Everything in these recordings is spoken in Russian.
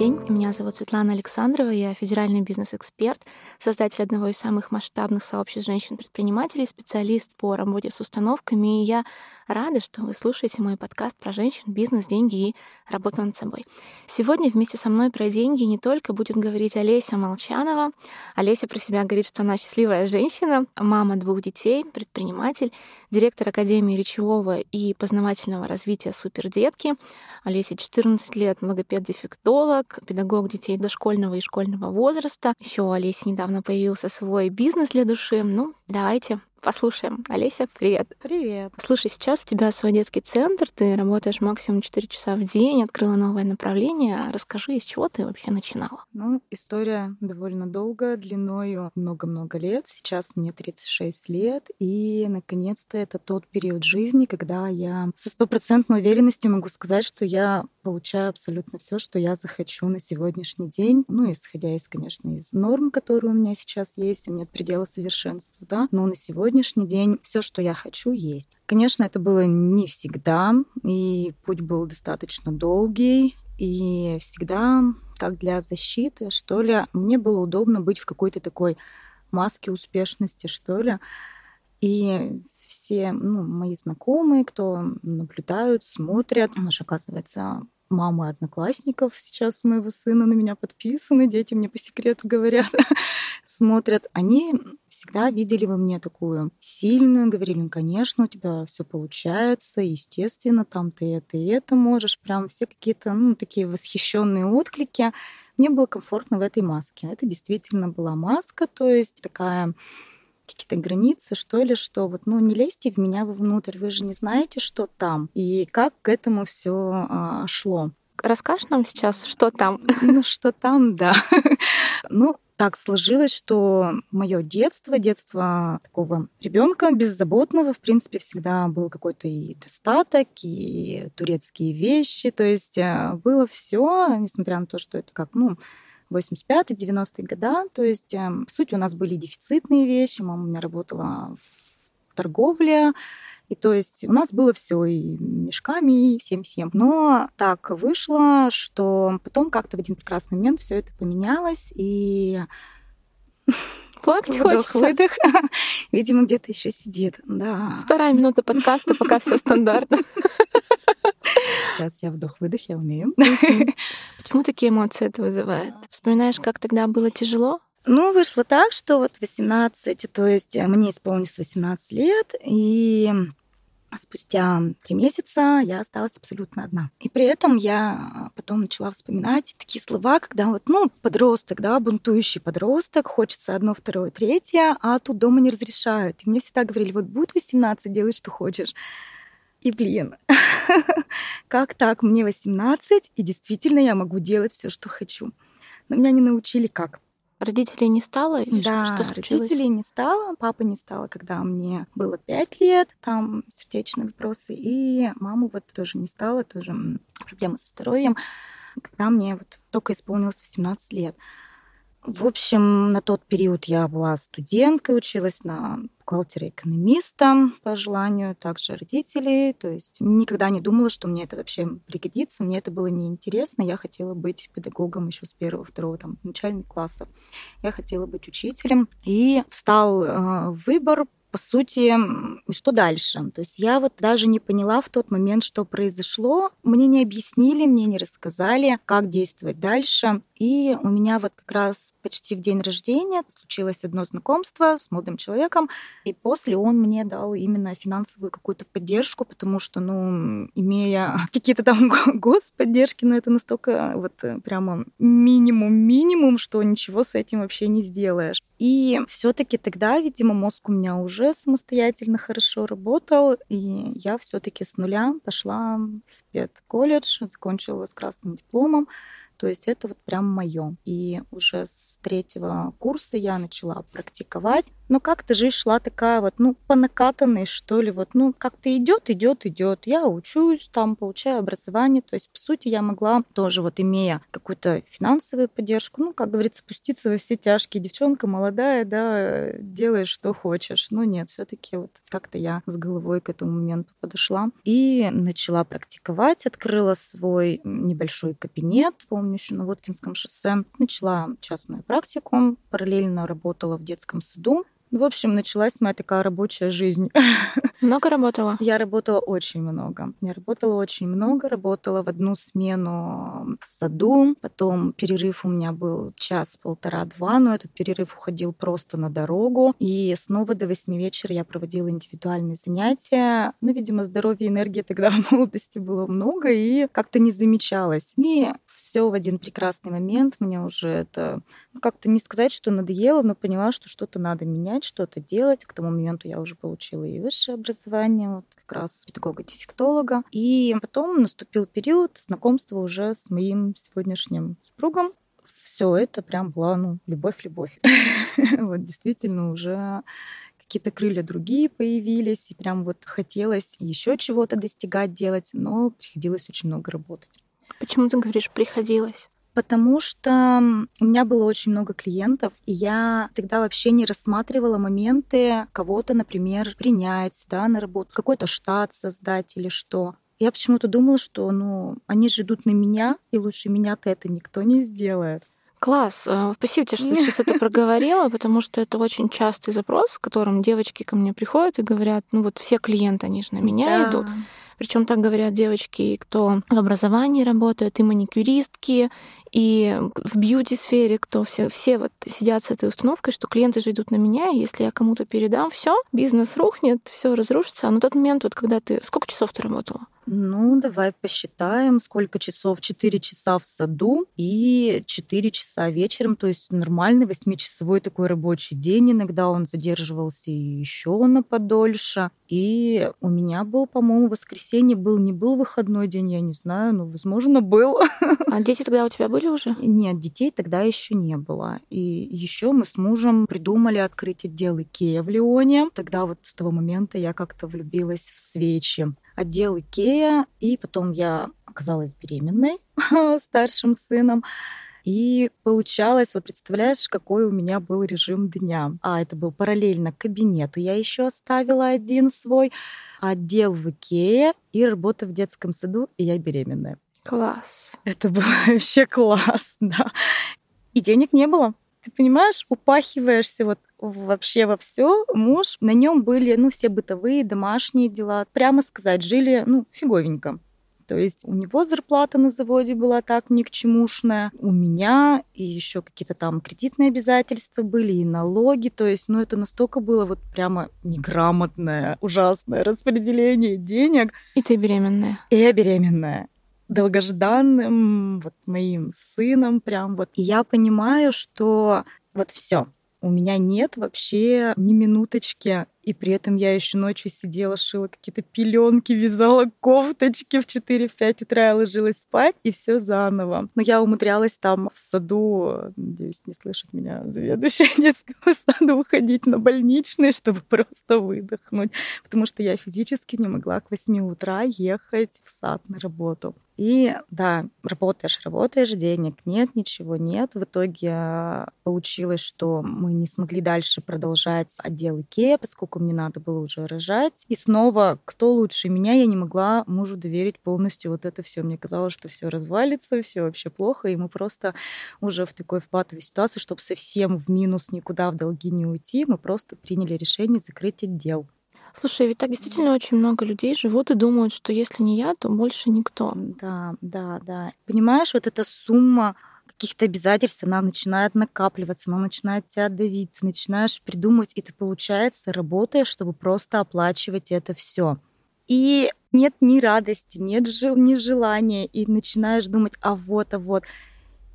день. Меня зовут Светлана Александрова, я федеральный бизнес-эксперт, создатель одного из самых масштабных сообществ женщин-предпринимателей, специалист по работе с установками, и я Рада, что вы слушаете мой подкаст про женщин, бизнес, деньги и работу над собой. Сегодня вместе со мной про деньги не только будет говорить Олеся Молчанова. Олеся про себя говорит, что она счастливая женщина, мама двух детей, предприниматель, директор Академии речевого и познавательного развития «Супердетки». Олеся 14 лет, логопед-дефектолог, педагог детей дошкольного и школьного возраста. Еще у Олеси недавно появился свой бизнес для души. Ну, давайте Послушаем. Олеся, привет. Привет. Слушай, сейчас у тебя свой детский центр, ты работаешь максимум 4 часа в день, открыла новое направление. Расскажи, из чего ты вообще начинала? Ну, история довольно долгая, длиною много-много лет. Сейчас мне 36 лет, и, наконец-то, это тот период жизни, когда я со стопроцентной уверенностью могу сказать, что я получаю абсолютно все, что я захочу на сегодняшний день. Ну, исходя из, конечно, из норм, которые у меня сейчас есть, нет предела совершенства, да, но на сегодняшний день все, что я хочу, есть. Конечно, это было не всегда, и путь был достаточно долгий, и всегда, как для защиты, что ли, мне было удобно быть в какой-то такой маске успешности, что ли. И все ну, мои знакомые, кто наблюдают, смотрят, она же, оказывается, мамы одноклассников сейчас у моего сына на меня подписаны, дети мне по секрету говорят, смотрят, они всегда видели во мне такую сильную, говорили, ну, конечно, у тебя все получается, естественно, там ты это и это можешь, прям все какие-то, ну, такие восхищенные отклики. Мне было комфортно в этой маске. Это действительно была маска, то есть такая какие-то границы, что ли, что вот, ну, не лезьте в меня вовнутрь, вы же не знаете, что там и как к этому все а, шло. Расскажешь нам сейчас, что там? Ну, что там, да. Ну, так сложилось, что мое детство, детство такого ребенка беззаботного, в принципе, всегда был какой-то и достаток, и турецкие вещи, то есть э, было все, несмотря на то, что это как, ну, 85-90-е года. То есть, эм, по сути, у нас были дефицитные вещи. Мама у меня работала в торговле. И то есть у нас было все и мешками, и всем-всем. Но так вышло, что потом как-то в один прекрасный момент все это поменялось, и Плакать хочется. Выдох. Видимо, где-то еще сидит. Да. Вторая минута подкаста, пока все стандартно. Сейчас я вдох-выдох, я умею. Почему такие эмоции это вызывает? Вспоминаешь, как тогда было тяжело? Ну, вышло так, что вот 18, то есть мне исполнилось 18 лет, и спустя три месяца я осталась абсолютно одна. И при этом я потом начала вспоминать такие слова, когда вот, ну, подросток, да, бунтующий подросток, хочется одно, второе, третье, а тут дома не разрешают. И мне всегда говорили, вот будет 18, делай, что хочешь. И, блин, как так? Мне 18, и действительно я могу делать все, что хочу. Но меня не научили как. Родителей не стало? Или да, что случилось? родителей не стало, папа не стало, когда мне было 5 лет, там сердечные вопросы, и маму вот тоже не стало, тоже проблемы со здоровьем, когда мне вот только исполнилось 18 лет. В общем, на тот период я была студенткой, училась на бухгалтера-экономиста по желанию, также родителей. То есть никогда не думала, что мне это вообще пригодится. Мне это было неинтересно. Я хотела быть педагогом еще с первого, второго, там, начальных классов. Я хотела быть учителем. И встал э, выбор по сути, что дальше? То есть я вот даже не поняла в тот момент, что произошло. Мне не объяснили, мне не рассказали, как действовать дальше. И у меня вот как раз почти в день рождения случилось одно знакомство с молодым человеком, и после он мне дал именно финансовую какую-то поддержку, потому что, ну, имея какие-то там господдержки, но ну, это настолько вот э, прямо минимум-минимум, что ничего с этим вообще не сделаешь. И все таки тогда, видимо, мозг у меня уже самостоятельно хорошо работал, и я все таки с нуля пошла в педколледж, закончила его с красным дипломом, то есть это вот прям мое. И уже с третьего курса я начала практиковать. Но как-то жизнь шла такая вот, ну, по накатанной, что ли, вот, ну, как-то идет, идет, идет. Я учусь, там, получаю образование. То есть, по сути, я могла тоже вот, имея какую-то финансовую поддержку, ну, как говорится, спуститься во все тяжкие. Девчонка молодая, да, делаешь, что хочешь. Но нет, все таки вот как-то я с головой к этому моменту подошла и начала практиковать, открыла свой небольшой кабинет, помню, еще на Воткинском шоссе. Начала частную практику, параллельно работала в детском саду. Ну, в общем, началась моя такая рабочая жизнь. Много работала? Я работала очень много. Я работала очень много, работала в одну смену в саду, потом перерыв у меня был час, полтора, два, но этот перерыв уходил просто на дорогу, и снова до восьми вечера я проводила индивидуальные занятия. Ну, видимо, здоровья и энергии тогда в молодости было много, и как-то не замечалось. И все в один прекрасный момент мне уже это ну, как-то не сказать, что надоело, но поняла, что что-то надо менять, что-то делать. К тому моменту я уже получила и высшее образование, вот как раз педагога-дефектолога. И потом наступил период знакомства уже с моим сегодняшним супругом. Все это прям была, ну, любовь-любовь. Вот действительно уже какие-то крылья другие появились, и прям вот хотелось еще чего-то достигать, делать, но приходилось очень много работать. Почему ты говоришь «приходилось»? Потому что у меня было очень много клиентов, и я тогда вообще не рассматривала моменты кого-то, например, принять да, на работу, какой-то штат создать или что. Я почему-то думала, что ну, они же идут на меня, и лучше меня-то это никто не сделает. Класс. Э, спасибо тебе, что ты сейчас это проговорила, потому что это очень частый запрос, с которым девочки ко мне приходят и говорят, ну вот все клиенты, они же на меня да. идут. Причем так говорят девочки, кто в образовании работают, и маникюристки, и в бьюти-сфере, кто все, все вот сидят с этой установкой, что клиенты же идут на меня, и если я кому-то передам, все, бизнес рухнет, все разрушится. А на тот момент, вот когда ты... Сколько часов ты работала? Ну, давай посчитаем, сколько часов. Четыре часа в саду и четыре часа вечером. То есть нормальный восьмичасовой такой рабочий день. Иногда он задерживался еще на подольше. И у меня был, по-моему, воскресенье был, не был выходной день, я не знаю, но, возможно, был. А дети тогда у тебя были уже? Нет, детей тогда еще не было. И еще мы с мужем придумали открыть отдел Икея в Лионе. Тогда вот с того момента я как-то влюбилась в свечи отдел Икея, и потом я оказалась беременной старшим сыном. И получалось, вот представляешь, какой у меня был режим дня. А это был параллельно кабинету. Я еще оставила один свой отдел в Икее и работа в детском саду, и я беременная. Класс. Это было вообще класс, да. И денег не было. Ты понимаешь, упахиваешься вот вообще во все. Муж, на нем были, ну, все бытовые, домашние дела. Прямо сказать, жили, ну, фиговенько. То есть у него зарплата на заводе была так ни к чемушная, у меня и еще какие-то там кредитные обязательства были, и налоги. То есть, ну, это настолько было вот прямо неграмотное, ужасное распределение денег. И ты беременная. И я беременная долгожданным вот моим сыном прям вот. И я понимаю, что вот все, у меня нет вообще ни минуточки и при этом я еще ночью сидела, шила какие-то пеленки, вязала кофточки в 4-5 утра, я ложилась спать, и все заново. Но я умудрялась там в саду, надеюсь, не слышит меня заведующая детского сада, уходить на больничный, чтобы просто выдохнуть, потому что я физически не могла к 8 утра ехать в сад на работу. И да, работаешь, работаешь, денег нет, ничего нет. В итоге получилось, что мы не смогли дальше продолжать отдел Икеа, поскольку мне надо было уже рожать. И снова, кто лучше меня, я не могла мужу доверить полностью вот это все. Мне казалось, что все развалится, все вообще плохо, и мы просто уже в такой впатовой ситуации, чтобы совсем в минус никуда в долги не уйти, мы просто приняли решение закрыть отдел. Слушай, ведь так действительно очень много людей живут и думают, что если не я, то больше никто. Да, да, да. Понимаешь, вот эта сумма каких-то обязательств, она начинает накапливаться, она начинает тебя давить, ты начинаешь придумывать, и ты, получается, работаешь, чтобы просто оплачивать это все. И нет ни радости, нет жил, ни желания, и начинаешь думать, а вот, а вот.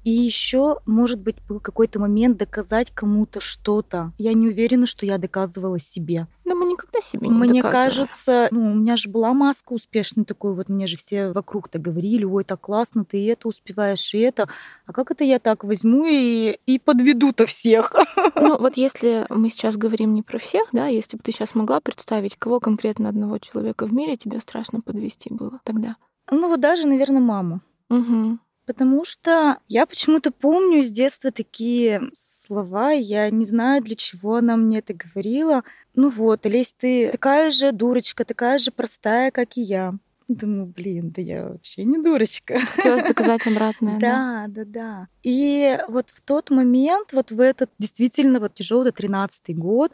И еще, может быть, был какой-то момент доказать кому-то что-то. Я не уверена, что я доказывала себе. Да мы никогда себе не Мне доказываем. кажется, ну, у меня же была маска успешной такой, вот мне же все вокруг-то говорили, ой, так классно, ты это успеваешь, и это. А как это я так возьму и, и подведу-то всех? Ну, вот если мы сейчас говорим не про всех, да, если бы ты сейчас могла представить, кого конкретно одного человека в мире тебе страшно подвести было тогда? Ну, вот даже, наверное, маму. Угу. Потому что я почему-то помню с детства такие слова, я не знаю, для чего она мне это говорила. Ну вот, Олесь, ты такая же дурочка, такая же простая, как и я. Думаю, блин, да я вообще не дурочка. Хотелось доказать обратное, да? Да, да. И вот в тот момент, вот в этот действительно вот тяжелый 13-й год,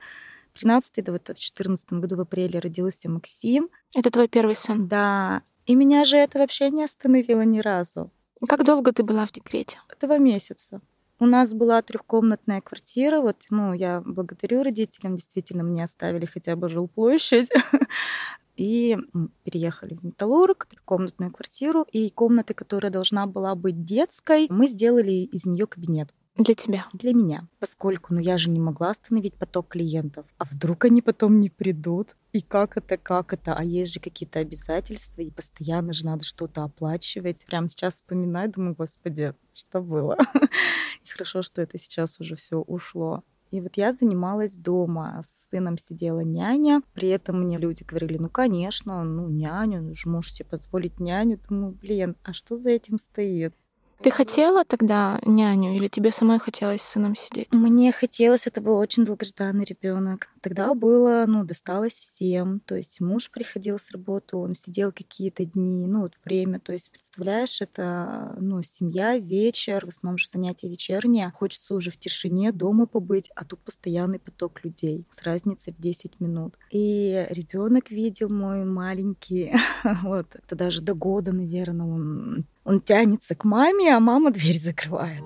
13-й, да вот в 14 году в апреле родился Максим. Это твой первый сын? Да. И меня же это вообще не остановило ни разу. Как долго ты была в декрете? Два месяца. У нас была трехкомнатная квартира. Вот, ну, я благодарю родителям, действительно, мне оставили хотя бы жилплощадь. И переехали в Металлург, трехкомнатную квартиру. И комната, которая должна была быть детской, мы сделали из нее кабинет. Для тебя? Для меня. Поскольку, ну, я же не могла остановить поток клиентов. А вдруг они потом не придут? И как это, как это? А есть же какие-то обязательства, и постоянно же надо что-то оплачивать. Прямо сейчас вспоминаю, думаю, господи, что было? И хорошо, что это сейчас уже все ушло. И вот я занималась дома, с сыном сидела няня. При этом мне люди говорили, ну, конечно, ну, няню, ну, же можете позволить няню. Думаю, блин, а что за этим стоит? Ты хотела тогда няню или тебе самой хотелось с сыном сидеть? Мне хотелось, это был очень долгожданный ребенок. Тогда было, ну, досталось всем. То есть муж приходил с работы, он сидел какие-то дни, ну, вот время. То есть, представляешь, это, ну, семья, вечер, в основном же занятия вечерние. Хочется уже в тишине дома побыть, а тут постоянный поток людей с разницей в 10 минут. И ребенок видел мой маленький, вот, это даже до года, наверное, он он тянется к маме, а мама дверь закрывает.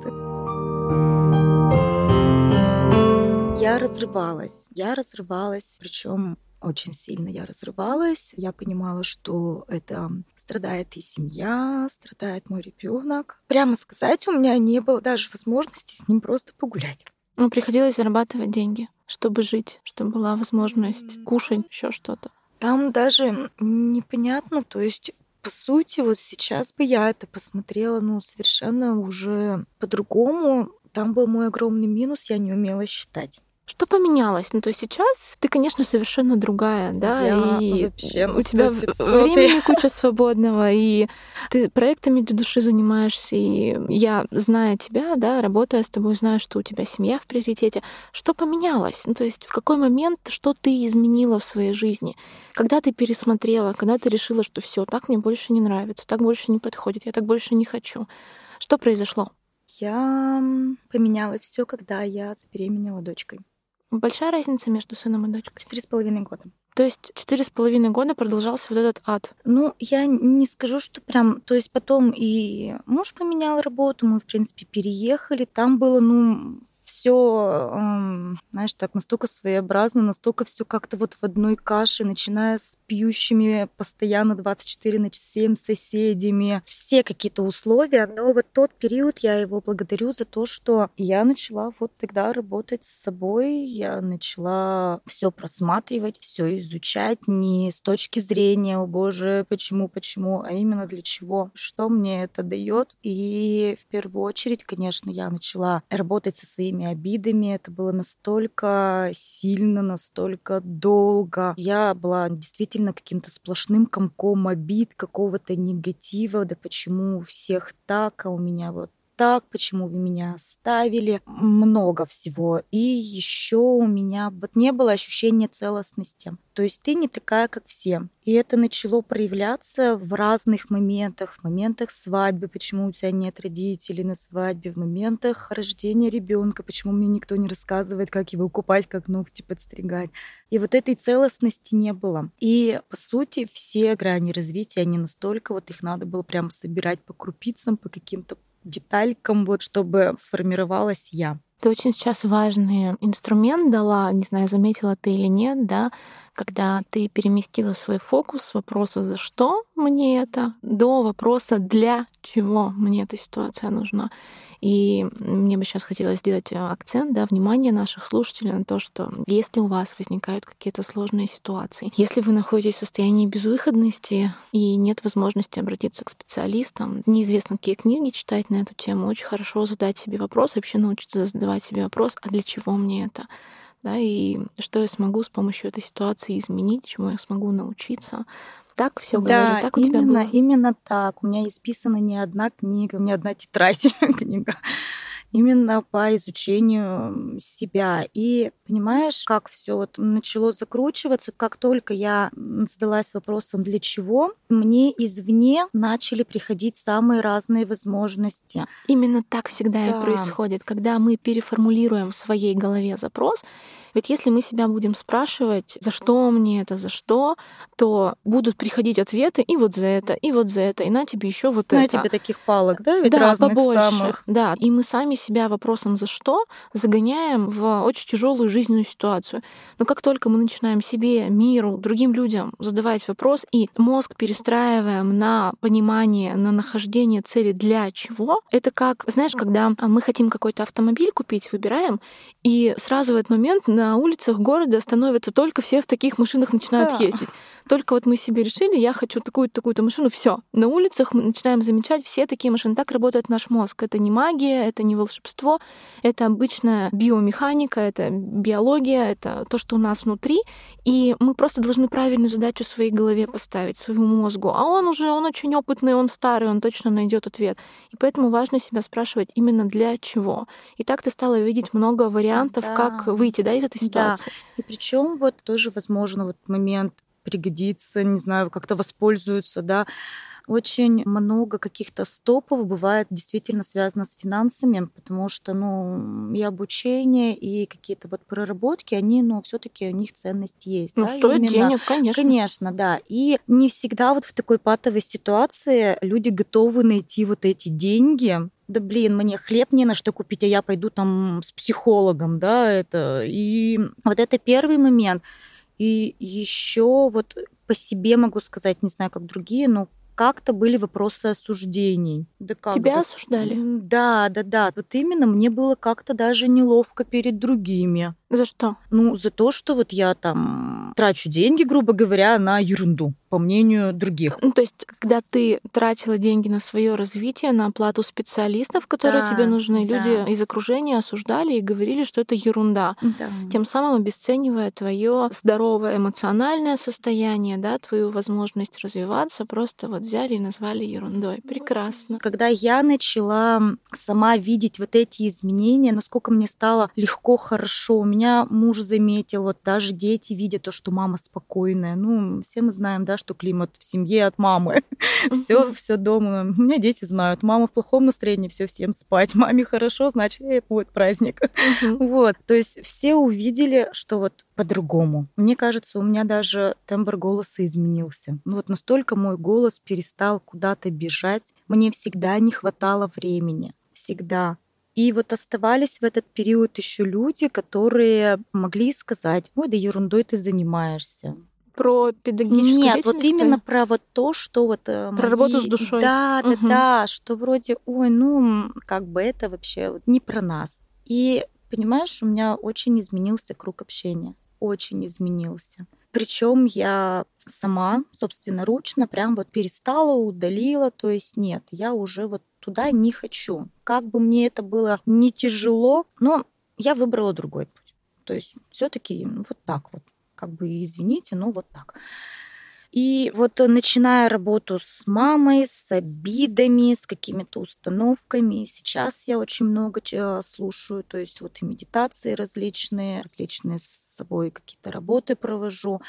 Я разрывалась. Я разрывалась, причем очень сильно я разрывалась. Я понимала, что это страдает и семья, страдает мой ребенок. Прямо сказать, у меня не было даже возможности с ним просто погулять. Ну, приходилось зарабатывать деньги, чтобы жить, чтобы была возможность кушать еще что-то. Там даже непонятно, то есть по сути, вот сейчас бы я это посмотрела, ну, совершенно уже по-другому. Там был мой огромный минус, я не умела считать. Что поменялось? Ну, то есть сейчас ты, конечно, совершенно другая, да, Я и вообще у тебя времени куча свободного, и ты проектами для души занимаешься, и я, зная тебя, да, работая с тобой, знаю, что у тебя семья в приоритете. Что поменялось? Ну, то есть в какой момент что ты изменила в своей жизни? Когда ты пересмотрела, когда ты решила, что все, так мне больше не нравится, так больше не подходит, я так больше не хочу. Что произошло? Я поменяла все, когда я забеременела дочкой. Большая разница между сыном и дочкой? Четыре с половиной года. То есть четыре с половиной года продолжался вот этот ад. Ну, я не скажу, что прям... То есть потом и муж поменял работу, мы, в принципе, переехали. Там было, ну, все, знаешь, так настолько своеобразно, настолько все как-то вот в одной каше, начиная с пьющими постоянно 24 на 7 соседями, все какие-то условия. Но вот тот период я его благодарю за то, что я начала вот тогда работать с собой, я начала все просматривать, все изучать не с точки зрения, о боже, почему, почему, а именно для чего, что мне это дает. И в первую очередь, конечно, я начала работать со своими обидами. Это было настолько сильно, настолько долго. Я была действительно каким-то сплошным комком обид, какого-то негатива. Да почему у всех так, а у меня вот так, почему вы меня оставили, много всего. И еще у меня вот не было ощущения целостности. То есть ты не такая, как все. И это начало проявляться в разных моментах. В моментах свадьбы, почему у тебя нет родителей на свадьбе, в моментах рождения ребенка, почему мне никто не рассказывает, как его купать, как ногти подстригать. И вот этой целостности не было. И, по сути, все грани развития, они настолько, вот их надо было прям собирать по крупицам, по каким-то деталькам, вот, чтобы сформировалась я. Ты очень сейчас важный инструмент дала, не знаю, заметила ты или нет, да, когда ты переместила свой фокус с вопроса «за что мне это?» до вопроса «для чего мне эта ситуация нужна?». И мне бы сейчас хотелось сделать э, акцент, да, внимание наших слушателей на то, что если у вас возникают какие-то сложные ситуации, если вы находитесь в состоянии безвыходности и нет возможности обратиться к специалистам, неизвестно, какие книги читать на эту тему, очень хорошо задать себе вопрос, вообще научиться задавать себе вопрос, а для чего мне это? Да, и что я смогу с помощью этой ситуации изменить, чему я смогу научиться, так все да, говорю, так у тебя именно, было? именно так. У меня исписана не одна книга, не одна тетрадь книга. Именно по изучению себя. И понимаешь, как все вот начало закручиваться, как только я задалась вопросом, для чего, мне извне начали приходить самые разные возможности. Именно так всегда Да. и происходит, когда мы переформулируем в своей голове запрос. Ведь если мы себя будем спрашивать, за что мне это, за что, то будут приходить ответы и вот за это, и вот за это, и на тебе еще вот я это. тебе таких палок, да, ведь да, разных побольше. самых. Да, и мы сами себя вопросом «за что?» загоняем в очень тяжелую жизненную ситуацию. Но как только мы начинаем себе, миру, другим людям задавать вопрос, и мозг перестраиваем на понимание, на нахождение цели для чего, это как, знаешь, когда мы хотим какой-то автомобиль купить, выбираем, и сразу в этот момент на улицах города становятся только все в таких машинах начинают Да. ездить. Только вот мы себе решили, я хочу такую-то, такую-то машину, все. На улицах мы начинаем замечать все такие машины. Так работает наш мозг. Это не магия, это не волшебство, это обычная биомеханика, это биология, это то, что у нас внутри. И мы просто должны правильную задачу своей голове поставить, своему мозгу. А он уже, он очень опытный, он старый, он точно найдет ответ. И поэтому важно себя спрашивать именно для чего. И так ты стала видеть много вариантов, Да. как выйти да, из этой Да. ситуации. И причем вот тоже, возможно, вот момент пригодится, не знаю, как-то воспользуются, да. Очень много каких-то стопов бывает действительно связано с финансами, потому что, ну, и обучение, и какие-то вот проработки, они, ну, все таки у них ценность есть. Ну, да, стоит именно. денег, конечно. Конечно, да. И не всегда вот в такой патовой ситуации люди готовы найти вот эти деньги. Да блин, мне хлеб не на что купить, а я пойду там с психологом, да, это. И вот это первый момент. И еще вот по себе могу сказать, не знаю, как другие, но как-то были вопросы осуждений. Да как Тебя бы- осуждали? Да, да, да. Вот именно мне было как-то даже неловко перед другими. За что? Ну, за то, что вот я там трачу деньги, грубо говоря, на ерунду, по мнению других. Ну, то есть, когда ты тратила деньги на свое развитие, на оплату специалистов, которые Да, тебе нужны, да. люди из окружения осуждали и говорили, что это ерунда. Да. Тем самым обесценивая твое здоровое эмоциональное состояние, да, твою возможность развиваться, просто вот взяли и назвали ерундой. Прекрасно. Когда я начала сама видеть вот эти изменения, насколько мне стало легко, хорошо, у меня муж заметил, вот даже дети видят то, что мама спокойная. Ну, все мы знаем, да, что климат в семье от мамы. Все, все дома. У меня дети знают, мама в плохом настроении, все всем спать. Маме хорошо, значит, э, будет праздник. Вот, то есть все увидели, что вот по-другому. Мне кажется, у меня даже тембр голоса изменился. Ну вот настолько мой голос перестал куда-то бежать. Мне всегда не хватало времени. Всегда. И вот оставались в этот период еще люди, которые могли сказать, ой, да ерундой ты занимаешься. Про педагогическую Нет, вот деятельность именно твою? про вот то, что вот... э, Про работу с мои- душой. Да, да, Мгм. да, что вроде, ой, ну, как бы это вообще вот не про нас. И, понимаешь, у меня очень изменился круг общения. Очень изменился. Причем я сама, собственноручно, прям вот перестала, удалила. То есть нет, я уже вот туда не хочу. Как бы мне это было не тяжело, но я выбрала другой путь. То есть все-таки вот так вот. Как бы извините, но вот так. И вот э, начиная работу с мамой, с обидами, с какими-то установками, сейчас я очень много чего слушаю, то есть вот и медитации различные, различные с собой какие-то работы провожу.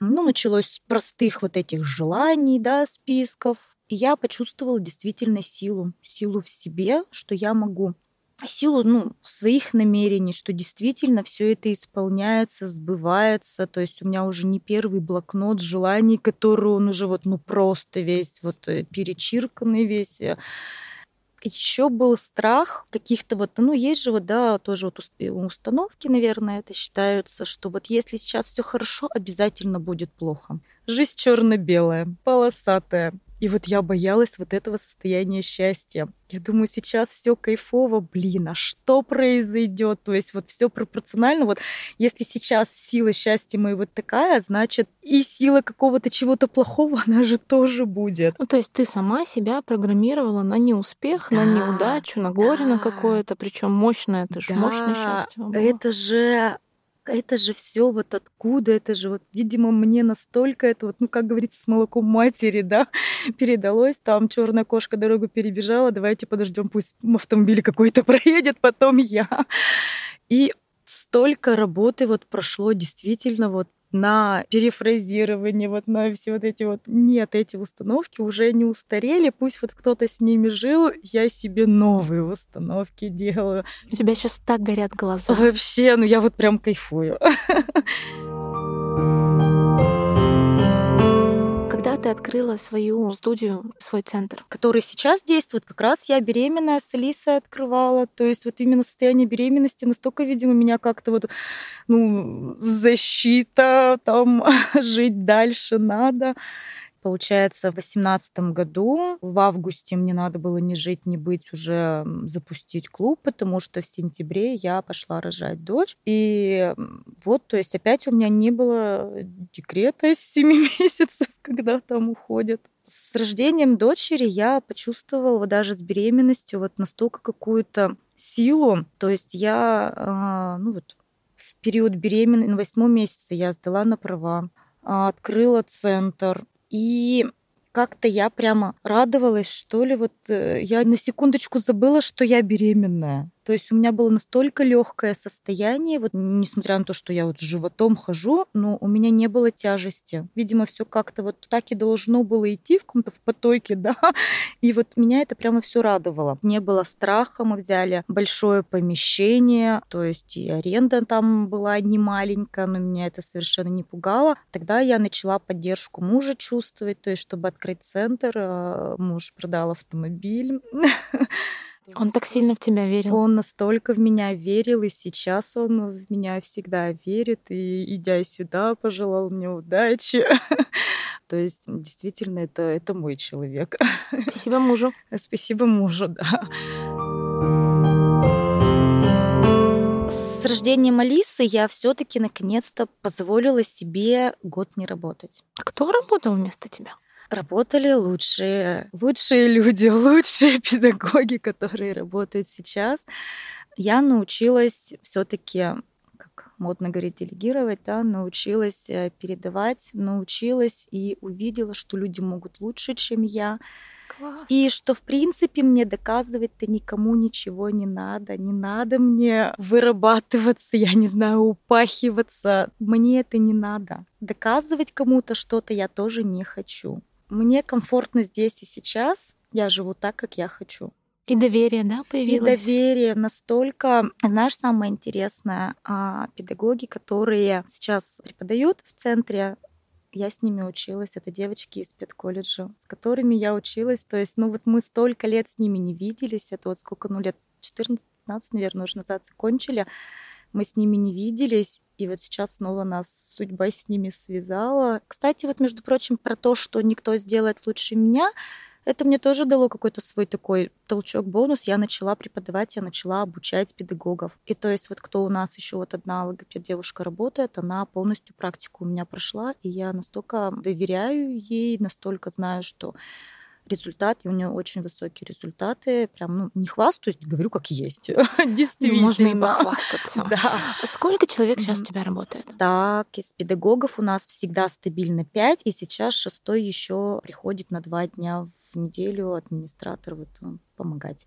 Ну, началось с простых вот этих желаний, да, списков. И я почувствовала действительно силу, силу в себе, что я могу силу ну, своих намерений, что действительно все это исполняется, сбывается. То есть у меня уже не первый блокнот желаний, который он уже вот ну просто весь вот э, перечирканный весь. э. еще был страх каких-то вот, ну, есть же вот, да, тоже вот установки, наверное, это считаются, что вот если сейчас все хорошо, обязательно будет плохо. Жизнь черно-белая, полосатая. И вот я боялась вот этого состояния счастья. Я думаю, сейчас все кайфово, блин, а что произойдет? То есть вот все пропорционально. Вот если сейчас сила счастья моей вот такая, значит и сила какого-то чего-то плохого, она же тоже будет. Ну, то есть ты сама себя программировала на неуспех, да, на неудачу, на горе да. на какое-то, причем мощное, это же да, мощное счастье. Было. Это же это же все вот откуда, это же вот, видимо, мне настолько это вот, ну, как говорится, с молоком матери, да, передалось, там черная кошка дорогу перебежала, давайте подождем, пусть автомобиль какой-то проедет, потом я. И столько работы вот прошло действительно вот на перефразирование, вот на все вот эти вот... Нет, эти установки уже не устарели, пусть вот кто-то с ними жил, я себе новые установки делаю. У тебя сейчас так горят глаза. Вообще, ну я вот прям кайфую. открыла свою студию, свой центр? Который сейчас действует. Как раз я беременная с Алисой открывала. То есть вот именно состояние беременности настолько, видимо, меня как-то вот, ну, защита, там, жить дальше надо. Получается, в восемнадцатом году, в августе мне надо было не жить, не быть, уже запустить клуб, потому что в сентябре я пошла рожать дочь. И вот, то есть опять у меня не было декрета с 7 месяцев, когда там уходят. С рождением дочери я почувствовала даже с беременностью вот настолько какую-то силу. То есть я, а, ну вот, в период беременности, на восьмом месяце я сдала на права, а, открыла центр, и как-то я прямо радовалась, что ли, вот э, я на секундочку забыла, что я беременная. То есть у меня было настолько легкое состояние, вот несмотря на то, что я вот животом хожу, но у меня не было тяжести. Видимо, все как-то вот так и должно было идти в каком-то в потоке, да. И вот меня это прямо все радовало. Не было страха, мы взяли большое помещение, то есть и аренда там была не маленькая, но меня это совершенно не пугало. Тогда я начала поддержку мужа чувствовать, то есть чтобы открыть центр, а, муж продал автомобиль. Он так сильно в тебя верил. Он настолько в меня верил, и сейчас он в меня всегда верит, и идя сюда, пожелал мне удачи. То есть действительно это, это мой человек. Спасибо мужу. Спасибо мужу, да. С рождением Алисы я все-таки наконец-то позволила себе год не работать. А кто работал вместо тебя? Работали лучшие, лучшие люди, лучшие педагоги, которые работают сейчас. Я научилась все-таки как модно говорить, делегировать, да, научилась э, передавать, научилась и увидела, что люди могут лучше, чем я. Класс. И что, в принципе, мне доказывать-то никому ничего не надо. Не надо мне вырабатываться, я не знаю, упахиваться. Мне это не надо. Доказывать кому-то что-то я тоже не хочу. Мне комфортно здесь и сейчас. Я живу так, как я хочу. И доверие, да, появилось? И доверие настолько... Знаешь, самое интересное, а, педагоги, которые сейчас преподают в центре, я с ними училась. Это девочки из педколледжа, с которыми я училась. То есть, ну вот мы столько лет с ними не виделись. Это вот сколько, ну лет 14-15, наверное, уже назад закончили. Мы с ними не виделись. И вот сейчас снова нас судьба с ними связала. Кстати, вот, между прочим, про то, что никто сделает лучше меня, это мне тоже дало какой-то свой такой толчок, бонус. Я начала преподавать, я начала обучать педагогов. И то есть вот кто у нас еще вот одна логопед девушка работает, она полностью практику у меня прошла, и я настолько доверяю ей, настолько знаю, что результат, и у нее очень высокие результаты. Прям, ну, не хвастаюсь, говорю, как есть. Действительно. Можно и похвастаться. да. Сколько человек сейчас у тебя работает? Так, из педагогов у нас всегда стабильно 5, и сейчас шестой еще приходит на два дня в неделю администратор вот э, помогать.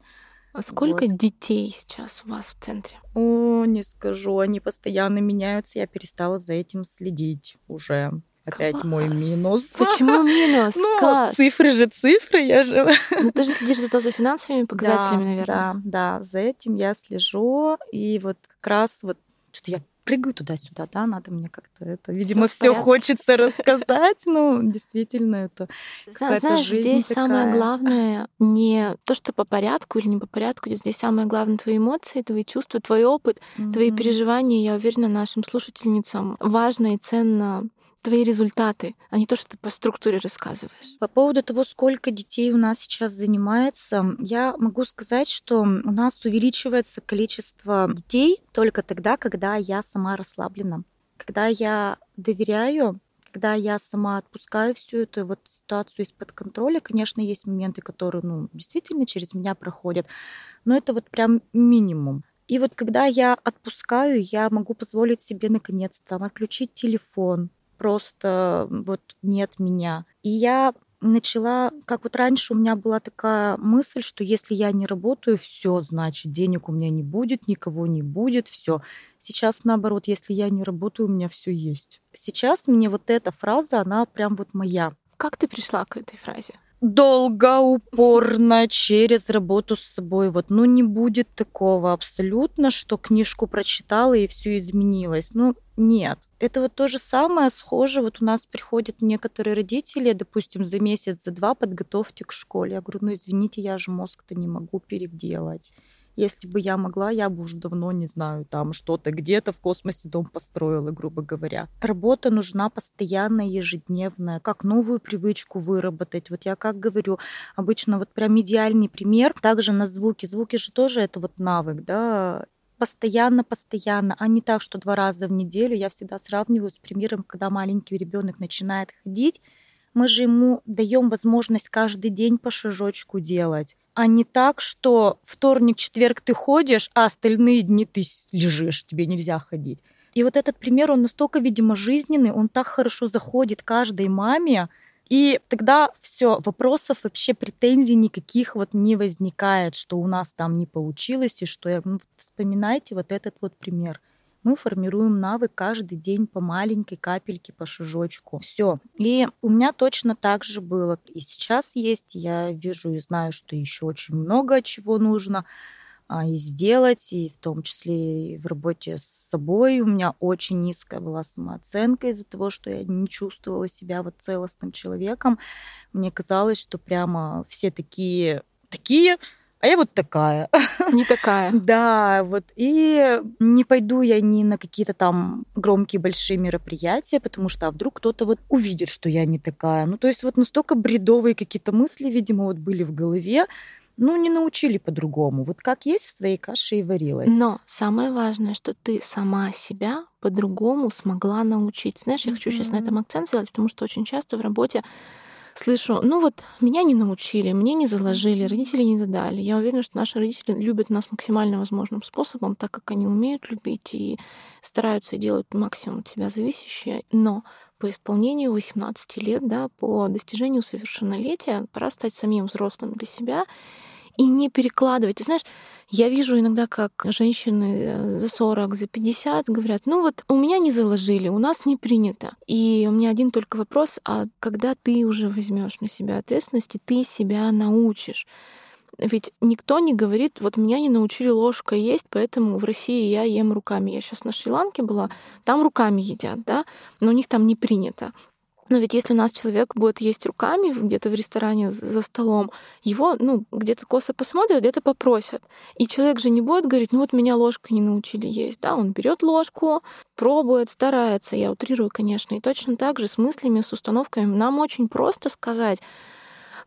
А сколько вот. детей сейчас у вас в центре? О, не скажу, они постоянно меняются, я перестала за этим следить уже. Опять Класс. мой минус. Почему минус? Ну, Класс. цифры же цифры, я же... Ну, ты же следишь зато за финансовыми показателями, да, наверное. Да, да, за этим я слежу. И вот как раз вот что-то я прыгаю туда-сюда, да, надо мне как-то это, видимо, все хочется рассказать, ну, действительно, это Знаешь, здесь самое главное не то, что по порядку или не по порядку, здесь самое главное твои эмоции, твои чувства, твой опыт, твои переживания. Я уверена, нашим слушательницам важно и ценно твои результаты, а не то, что ты по структуре рассказываешь. По поводу того, сколько детей у нас сейчас занимается, я могу сказать, что у нас увеличивается количество детей только тогда, когда я сама расслаблена. Когда я доверяю, когда я сама отпускаю всю эту вот ситуацию из-под контроля, конечно, есть моменты, которые, ну, действительно через меня проходят, но это вот прям минимум. И вот когда я отпускаю, я могу позволить себе наконец-то отключить телефон, просто вот нет меня. И я начала, как вот раньше у меня была такая мысль, что если я не работаю, все, значит, денег у меня не будет, никого не будет, все. Сейчас наоборот, если я не работаю, у меня все есть. Сейчас мне вот эта фраза, она прям вот моя. Как ты пришла к этой фразе? долго, упорно, через работу с собой. Вот, ну, не будет такого абсолютно, что книжку прочитала и все изменилось. Ну, нет. Это вот то же самое, схоже. Вот у нас приходят некоторые родители, допустим, за месяц, за два подготовьте к школе. Я говорю, ну, извините, я же мозг-то не могу переделать. Если бы я могла, я бы уже давно, не знаю, там что-то где-то в космосе дом построила, грубо говоря. Работа нужна постоянная, ежедневная. Как новую привычку выработать. Вот я как говорю, обычно вот прям идеальный пример. Также на звуки. Звуки же тоже это вот навык, да, постоянно, постоянно, а не так, что два раза в неделю. Я всегда сравниваю с примером, когда маленький ребенок начинает ходить, мы же ему даем возможность каждый день по шажочку делать а не так, что вторник, четверг ты ходишь, а остальные дни ты лежишь, тебе нельзя ходить. И вот этот пример, он настолько, видимо, жизненный, он так хорошо заходит каждой маме, и тогда все, вопросов вообще претензий никаких вот не возникает, что у нас там не получилось, и что я... Ну, вспоминайте вот этот вот пример мы формируем навык каждый день по маленькой капельке, по шажочку. Все. И у меня точно так же было. И сейчас есть. Я вижу и знаю, что еще очень много чего нужно и сделать, и в том числе и в работе с собой. У меня очень низкая была самооценка из-за того, что я не чувствовала себя вот целостным человеком. Мне казалось, что прямо все такие такие, а я вот такая. Не такая. Да, вот. И не пойду я ни на какие-то там громкие большие мероприятия, потому что а вдруг кто-то вот увидит, что я не такая. Ну, то есть вот настолько бредовые какие-то мысли, видимо, вот были в голове, ну, не научили по-другому. Вот как есть в своей каше и варилась. Но самое важное, что ты сама себя по-другому смогла научить. Знаешь, я хочу mm-hmm. сейчас на этом акцент сделать, потому что очень часто в работе слышу, ну вот меня не научили, мне не заложили, родители не додали. Я уверена, что наши родители любят нас максимально возможным способом, так как они умеют любить и стараются и делают максимум от себя зависящее. Но по исполнению 18 лет, да, по достижению совершеннолетия, пора стать самим взрослым для себя и не перекладывать. Ты знаешь, я вижу иногда, как женщины э, за 40, за 50 говорят, ну вот у меня не заложили, у нас не принято. И у меня один только вопрос, а когда ты уже возьмешь на себя ответственность, и ты себя научишь? Ведь никто не говорит, вот меня не научили ложкой есть, поэтому в России я ем руками. Я сейчас на Шри-Ланке была, там руками едят, да, но у них там не принято. Но ведь если у нас человек будет есть руками где-то в ресторане за столом, его, ну, где-то косо посмотрят, где-то попросят. И человек же не будет говорить, ну вот меня ложкой не научили есть, да, он берет ложку, пробует, старается, я утрирую, конечно, и точно так же с мыслями, с установками. Нам очень просто сказать,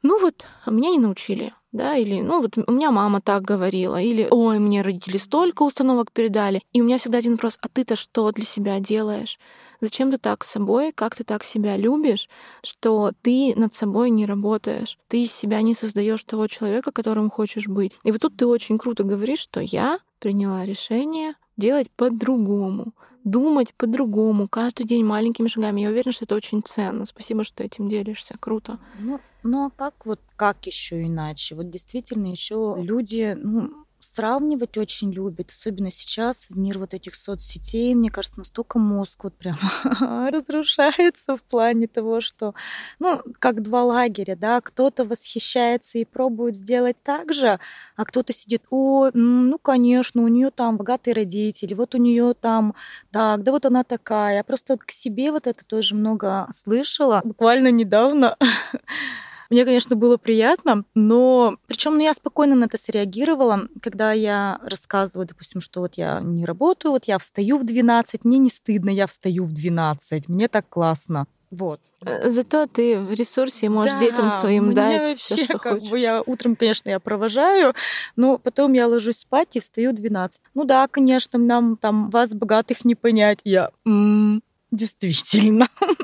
ну вот, меня не научили, да, или, ну, вот у меня мама так говорила, или, ой, мне родители столько установок передали. И у меня всегда один вопрос, а ты-то что для себя делаешь? Зачем ты так с собой, как ты так себя любишь, что ты над собой не работаешь, ты из себя не создаешь того человека, которым хочешь быть. И вот тут ты очень круто говоришь, что я приняла решение делать по-другому, думать по-другому, каждый день маленькими шагами. Я уверена, что это очень ценно. Спасибо, что этим делишься. Круто. Ну, ну а как вот как еще иначе? Вот действительно еще люди, ну, сравнивать очень любит, особенно сейчас в мир вот этих соцсетей. Мне кажется, настолько мозг вот прям разрушается в плане того, что, ну, как два лагеря, да, кто-то восхищается и пробует сделать так же, а кто-то сидит, о, ну, конечно, у нее там богатые родители, вот у нее там, так, да вот она такая. Я просто к себе вот это тоже много слышала. Буквально недавно мне, конечно, было приятно, но причем ну, я спокойно на это среагировала, когда я рассказываю, допустим, что вот я не работаю, вот я встаю в 12, мне не стыдно, я встаю в 12, мне так классно. Вот. Э, зато ты в ресурсе можешь да, детям своим дать все, что как хочешь. Бы я утром, конечно, я провожаю, но потом я ложусь спать и встаю в 12. Ну да, конечно, нам там вас богатых не понять. Я м-м, действительно.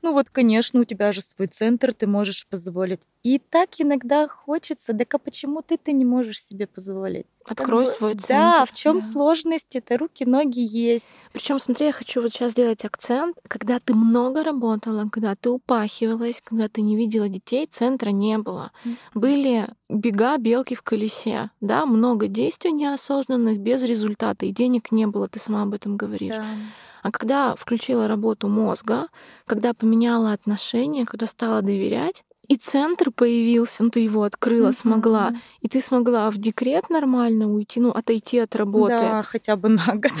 Ну вот, конечно, у тебя же свой центр, ты можешь позволить. И так иногда хочется, так а почему ты-то не можешь себе позволить? Открой как бы, свой центр. Да, в чем да. сложность? Это руки, ноги есть. Причем, смотри, я хочу вот сейчас сделать акцент. Когда ты много работала, когда ты упахивалась, когда ты не видела детей, центра не было. Были бега белки в колесе, да, много действий неосознанных без результата, и денег не было, ты сама об этом говоришь. Да. А когда включила работу мозга, когда поменяла отношения, когда стала доверять, и центр появился, ну ты его открыла, mm-hmm. смогла, и ты смогла в декрет нормально уйти, ну отойти от работы. Да, хотя бы на год.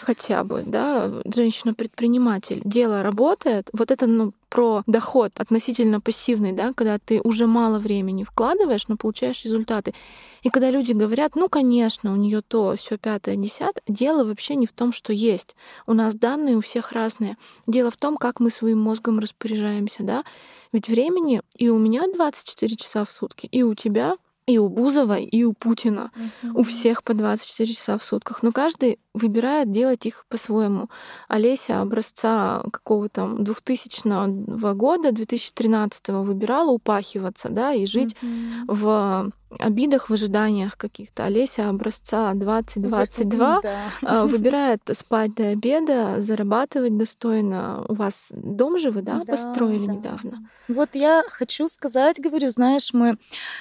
Хотя бы, да, женщина-предприниматель. Дело работает, вот это ну, про доход относительно пассивный, да, когда ты уже мало времени вкладываешь, но получаешь результаты. И когда люди говорят, ну, конечно, у нее то, все пятое, десятое, дело вообще не в том, что есть. У нас данные у всех разные. Дело в том, как мы своим мозгом распоряжаемся, да. Ведь времени и у меня 24 часа в сутки, и у тебя и у Бузова, и у Путина. Uh-huh. У всех по 24 часа в сутках. Но каждый выбирает делать их по-своему. Олеся образца какого-то 2000 года, 2013 выбирала упахиваться, да, и жить uh-huh. в обидах, в ожиданиях каких-то. Олеся образца 2022 да. А, выбирает спать до обеда, зарабатывать достойно. У вас дом же вы, да, да построили да. недавно? Вот я хочу сказать, говорю, знаешь, мы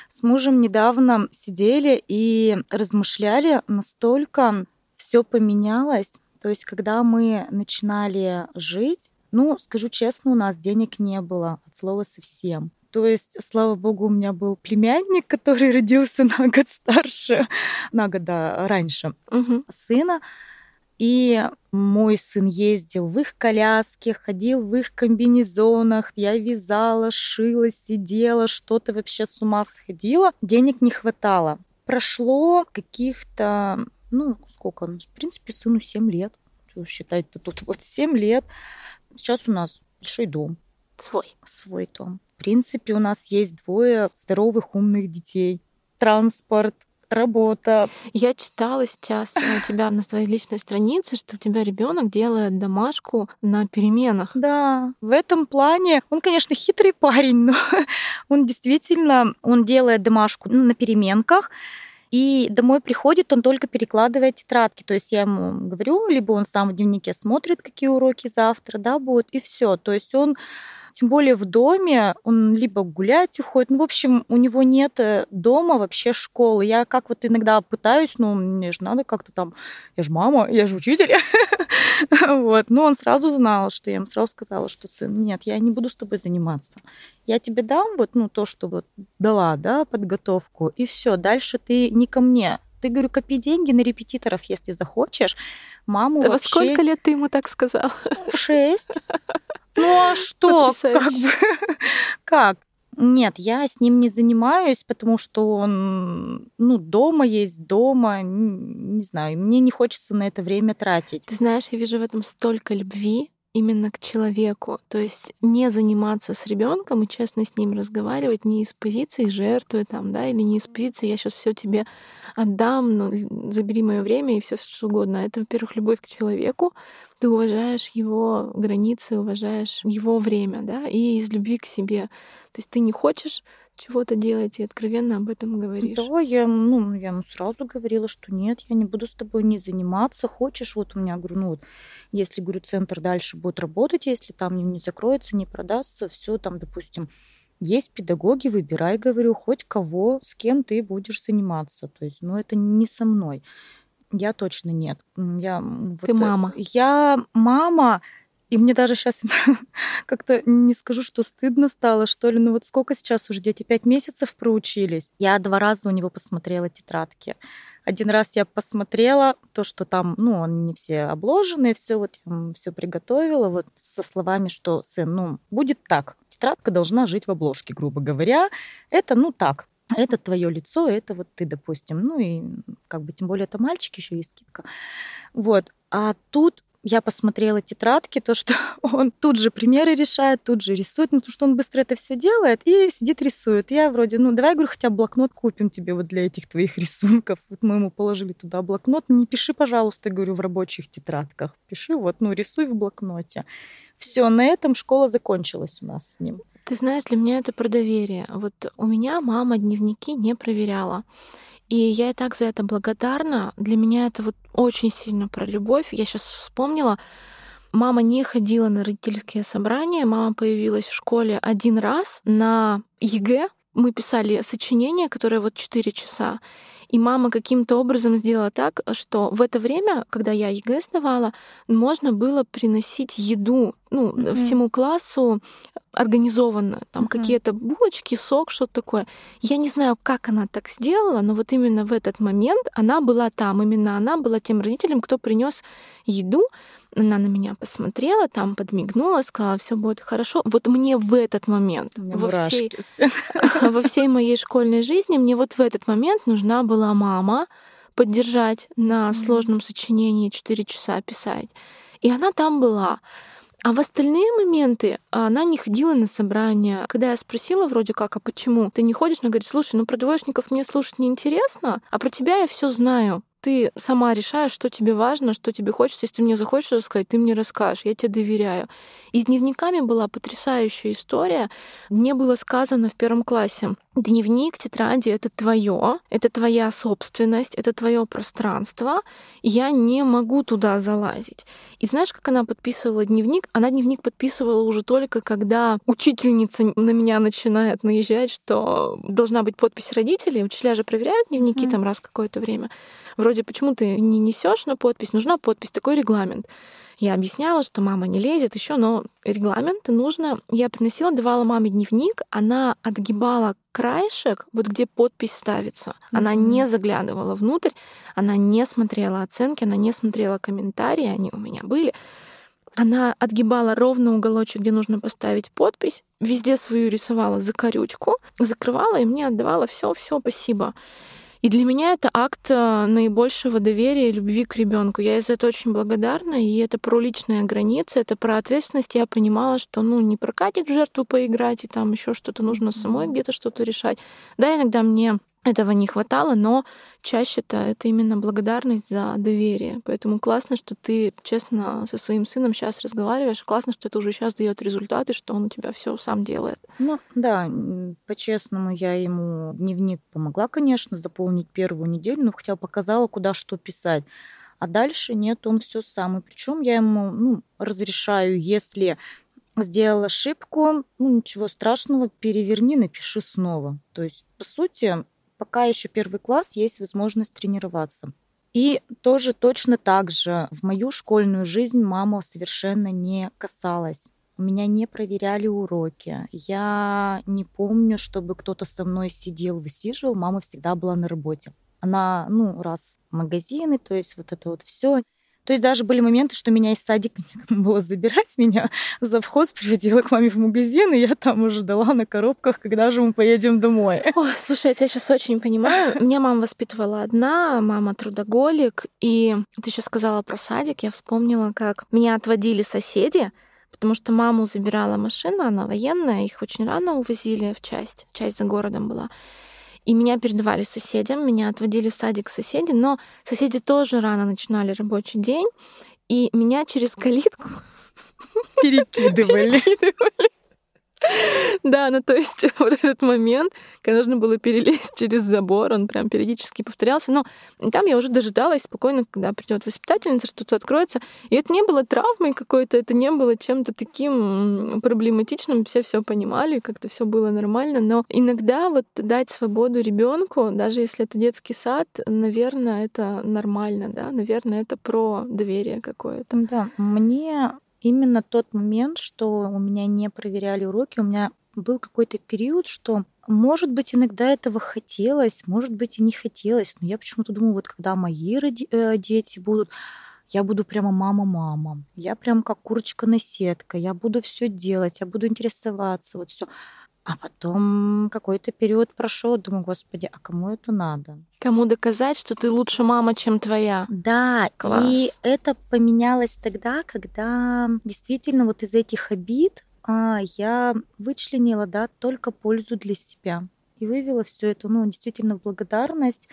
с мужем недавно сидели и размышляли, настолько все поменялось. То есть, когда мы начинали жить, ну, скажу честно, у нас денег не было от слова совсем. То есть, слава богу, у меня был племянник, который родился на год старше, на год да, раньше угу. сына. И мой сын ездил в их коляске, ходил в их комбинезонах. Я вязала, шила, сидела, что-то вообще с ума сходила. Денег не хватало. Прошло каких-то, ну, сколько? Ну, в принципе, сыну 7 лет. Считать-то тут вот 7 лет. Сейчас у нас большой дом. Свой. Свой дом. В принципе, у нас есть двое здоровых, умных детей. Транспорт, работа. Я читала сейчас у тебя на своей личной странице, что у тебя ребенок делает домашку на переменах. Да, в этом плане он, конечно, хитрый парень, но он действительно, он делает домашку на переменках. И домой приходит, он только перекладывает тетрадки. То есть я ему говорю, либо он сам в дневнике смотрит, какие уроки завтра, да, будут, и все. То есть он тем более в доме он либо гулять уходит, ну, в общем, у него нет э, дома вообще школы. Я как вот иногда пытаюсь, ну, мне же надо как-то там, я же мама, я же учитель. вот. Но он сразу знал, что я ему сразу сказала, что сын, нет, я не буду с тобой заниматься. Я тебе дам вот, ну, то, что вот дала, да, подготовку, и все, дальше ты не ко мне. Ты, говорю, копи деньги на репетиторов, если захочешь. Маму Во вообще... сколько лет ты ему так сказал? Шесть. Ну а что? Как бы, как? Нет, я с ним не занимаюсь, потому что он, ну, дома есть, дома, не знаю, мне не хочется на это время тратить. Ты знаешь, я вижу в этом столько любви, именно к человеку. То есть не заниматься с ребенком и честно с ним разговаривать не из позиции жертвы там, да, или не из позиции я сейчас все тебе отдам, ну, забери мое время и все что угодно. Это, во-первых, любовь к человеку, ты уважаешь его границы, уважаешь его время, да, и из любви к себе. То есть ты не хочешь чего-то делать и откровенно об этом говоришь. Да, я, ну, я ему сразу говорила, что нет, я не буду с тобой не заниматься. Хочешь, вот у меня, говорю, ну вот, если, говорю, центр дальше будет работать, если там не, не закроется, не продастся, все там, допустим, Есть педагоги, выбирай, говорю, хоть кого, с кем ты будешь заниматься. То есть, ну, это не со мной. Я точно нет. Я, ты вот, мама. Я мама, и мне даже сейчас как-то не скажу, что стыдно стало, что ли. Ну вот сколько сейчас уже дети? Пять месяцев проучились. Я два раза у него посмотрела тетрадки. Один раз я посмотрела то, что там, ну, они не все обложены, все вот все приготовила, вот со словами, что сын, ну, будет так. Тетрадка должна жить в обложке, грубо говоря. Это, ну, так. Это твое лицо, это вот ты, допустим. Ну и как бы тем более это мальчик еще есть скидка. Вот. А тут я посмотрела тетрадки, то, что он тут же примеры решает, тут же рисует, ну, то, что он быстро это все делает и сидит рисует. Я вроде, ну, давай, говорю, хотя блокнот купим тебе вот для этих твоих рисунков. Вот мы ему положили туда блокнот. Не пиши, пожалуйста, говорю, в рабочих тетрадках. Пиши вот, ну, рисуй в блокноте. Все, на этом школа закончилась у нас с ним. Ты знаешь, для меня это про доверие. Вот у меня мама дневники не проверяла. И я и так за это благодарна. Для меня это вот очень сильно про любовь. Я сейчас вспомнила, мама не ходила на родительские собрания, мама появилась в школе один раз на ЕГЭ. Мы писали сочинение, которое вот 4 часа. И мама каким-то образом сделала так, что в это время, когда я ЕГЭ сдавала, можно было приносить еду ну, mm-hmm. всему классу организованно. Там mm-hmm. какие-то булочки, сок, что-то такое. Я не знаю, как она так сделала, но вот именно в этот момент она была там. Именно она была тем родителем, кто принес еду. Она на меня посмотрела, там подмигнула, сказала, все будет хорошо. Вот мне в этот момент, во всей, во всей моей школьной жизни, мне вот в этот момент нужна была мама поддержать на сложном сочинении 4 часа писать. И она там была. А в остальные моменты она не ходила на собрания. Когда я спросила вроде как, а почему ты не ходишь, она говорит, слушай, ну про двоечников мне слушать неинтересно, а про тебя я все знаю ты сама решаешь, что тебе важно, что тебе хочется. Если ты мне захочешь рассказать, ты мне расскажешь, я тебе доверяю. И с дневниками была потрясающая история. Мне было сказано в первом классе, дневник, тетради — это твое, это твоя собственность, это твое пространство. Я не могу туда залазить. И знаешь, как она подписывала дневник? Она дневник подписывала уже только, когда учительница на меня начинает наезжать, что должна быть подпись родителей. Учителя же проверяют дневники mm-hmm. там раз какое-то время вроде почему ты не несешь на подпись, нужна подпись, такой регламент. Я объясняла, что мама не лезет еще, но регламенты нужно. Я приносила, давала маме дневник, она отгибала краешек, вот где подпись ставится. Mm-hmm. Она не заглядывала внутрь, она не смотрела оценки, она не смотрела комментарии, они у меня были. Она отгибала ровно уголочек, где нужно поставить подпись, везде свою рисовала закорючку, закрывала и мне отдавала все, все, спасибо. И для меня это акт э, наибольшего доверия и любви к ребенку. Я из за этого очень благодарна, и это про личные границы, это про ответственность. Я понимала, что ну не прокатит в жертву поиграть, и там еще что-то нужно самой где-то что-то решать. Да, иногда мне этого не хватало, но чаще-то это именно благодарность за доверие. Поэтому классно, что ты честно со своим сыном сейчас разговариваешь. Классно, что это уже сейчас дает результаты, что он у тебя все сам делает. Ну да, по-честному я ему дневник помогла, конечно, заполнить первую неделю, но хотя бы показала, куда что писать. А дальше нет, он все сам. И причем я ему ну, разрешаю, если сделал ошибку, ну ничего страшного, переверни, напиши снова. То есть, по сути, пока еще первый класс, есть возможность тренироваться. И тоже точно так же в мою школьную жизнь мама совершенно не касалась. У меня не проверяли уроки. Я не помню, чтобы кто-то со мной сидел, высиживал. Мама всегда была на работе. Она, ну, раз магазины, то есть вот это вот все. То есть даже были моменты, что меня из садика некому было забирать, меня завхоз приводила к маме в магазин, и я там уже дала на коробках, когда же мы поедем домой. Ой, слушай, я тебя сейчас очень понимаю. Меня мама воспитывала одна, мама трудоголик, и ты сейчас сказала про садик, я вспомнила, как меня отводили соседи, потому что маму забирала машина, она военная, их очень рано увозили в часть, часть за городом была. И меня передавали соседям, меня отводили в садик соседи, но соседи тоже рано начинали рабочий день, и меня через калитку перекидывали. Да, ну то есть вот этот момент, когда нужно было перелезть через забор, он прям периодически повторялся. Но там я уже дожидалась спокойно, когда придет воспитательница, что-то откроется. И это не было травмой какой-то, это не было чем-то таким проблематичным. Все все понимали, как-то все было нормально. Но иногда вот дать свободу ребенку, даже если это детский сад, наверное, это нормально, да, наверное, это про доверие какое-то. Да, мне именно тот момент, что у меня не проверяли уроки, у меня был какой-то период, что, может быть, иногда этого хотелось, может быть, и не хотелось, но я почему-то думаю, вот когда мои роди- э, дети будут, я буду прямо мама-мама, я прям как курочка на сетка, я буду все делать, я буду интересоваться, вот все. А потом какой-то период прошел, думаю, господи, а кому это надо? Кому доказать, что ты лучше мама, чем твоя? Да, Класс. и это поменялось тогда, когда действительно вот из этих обид а, я вычленила, да, только пользу для себя и вывела все это, ну, действительно в благодарность,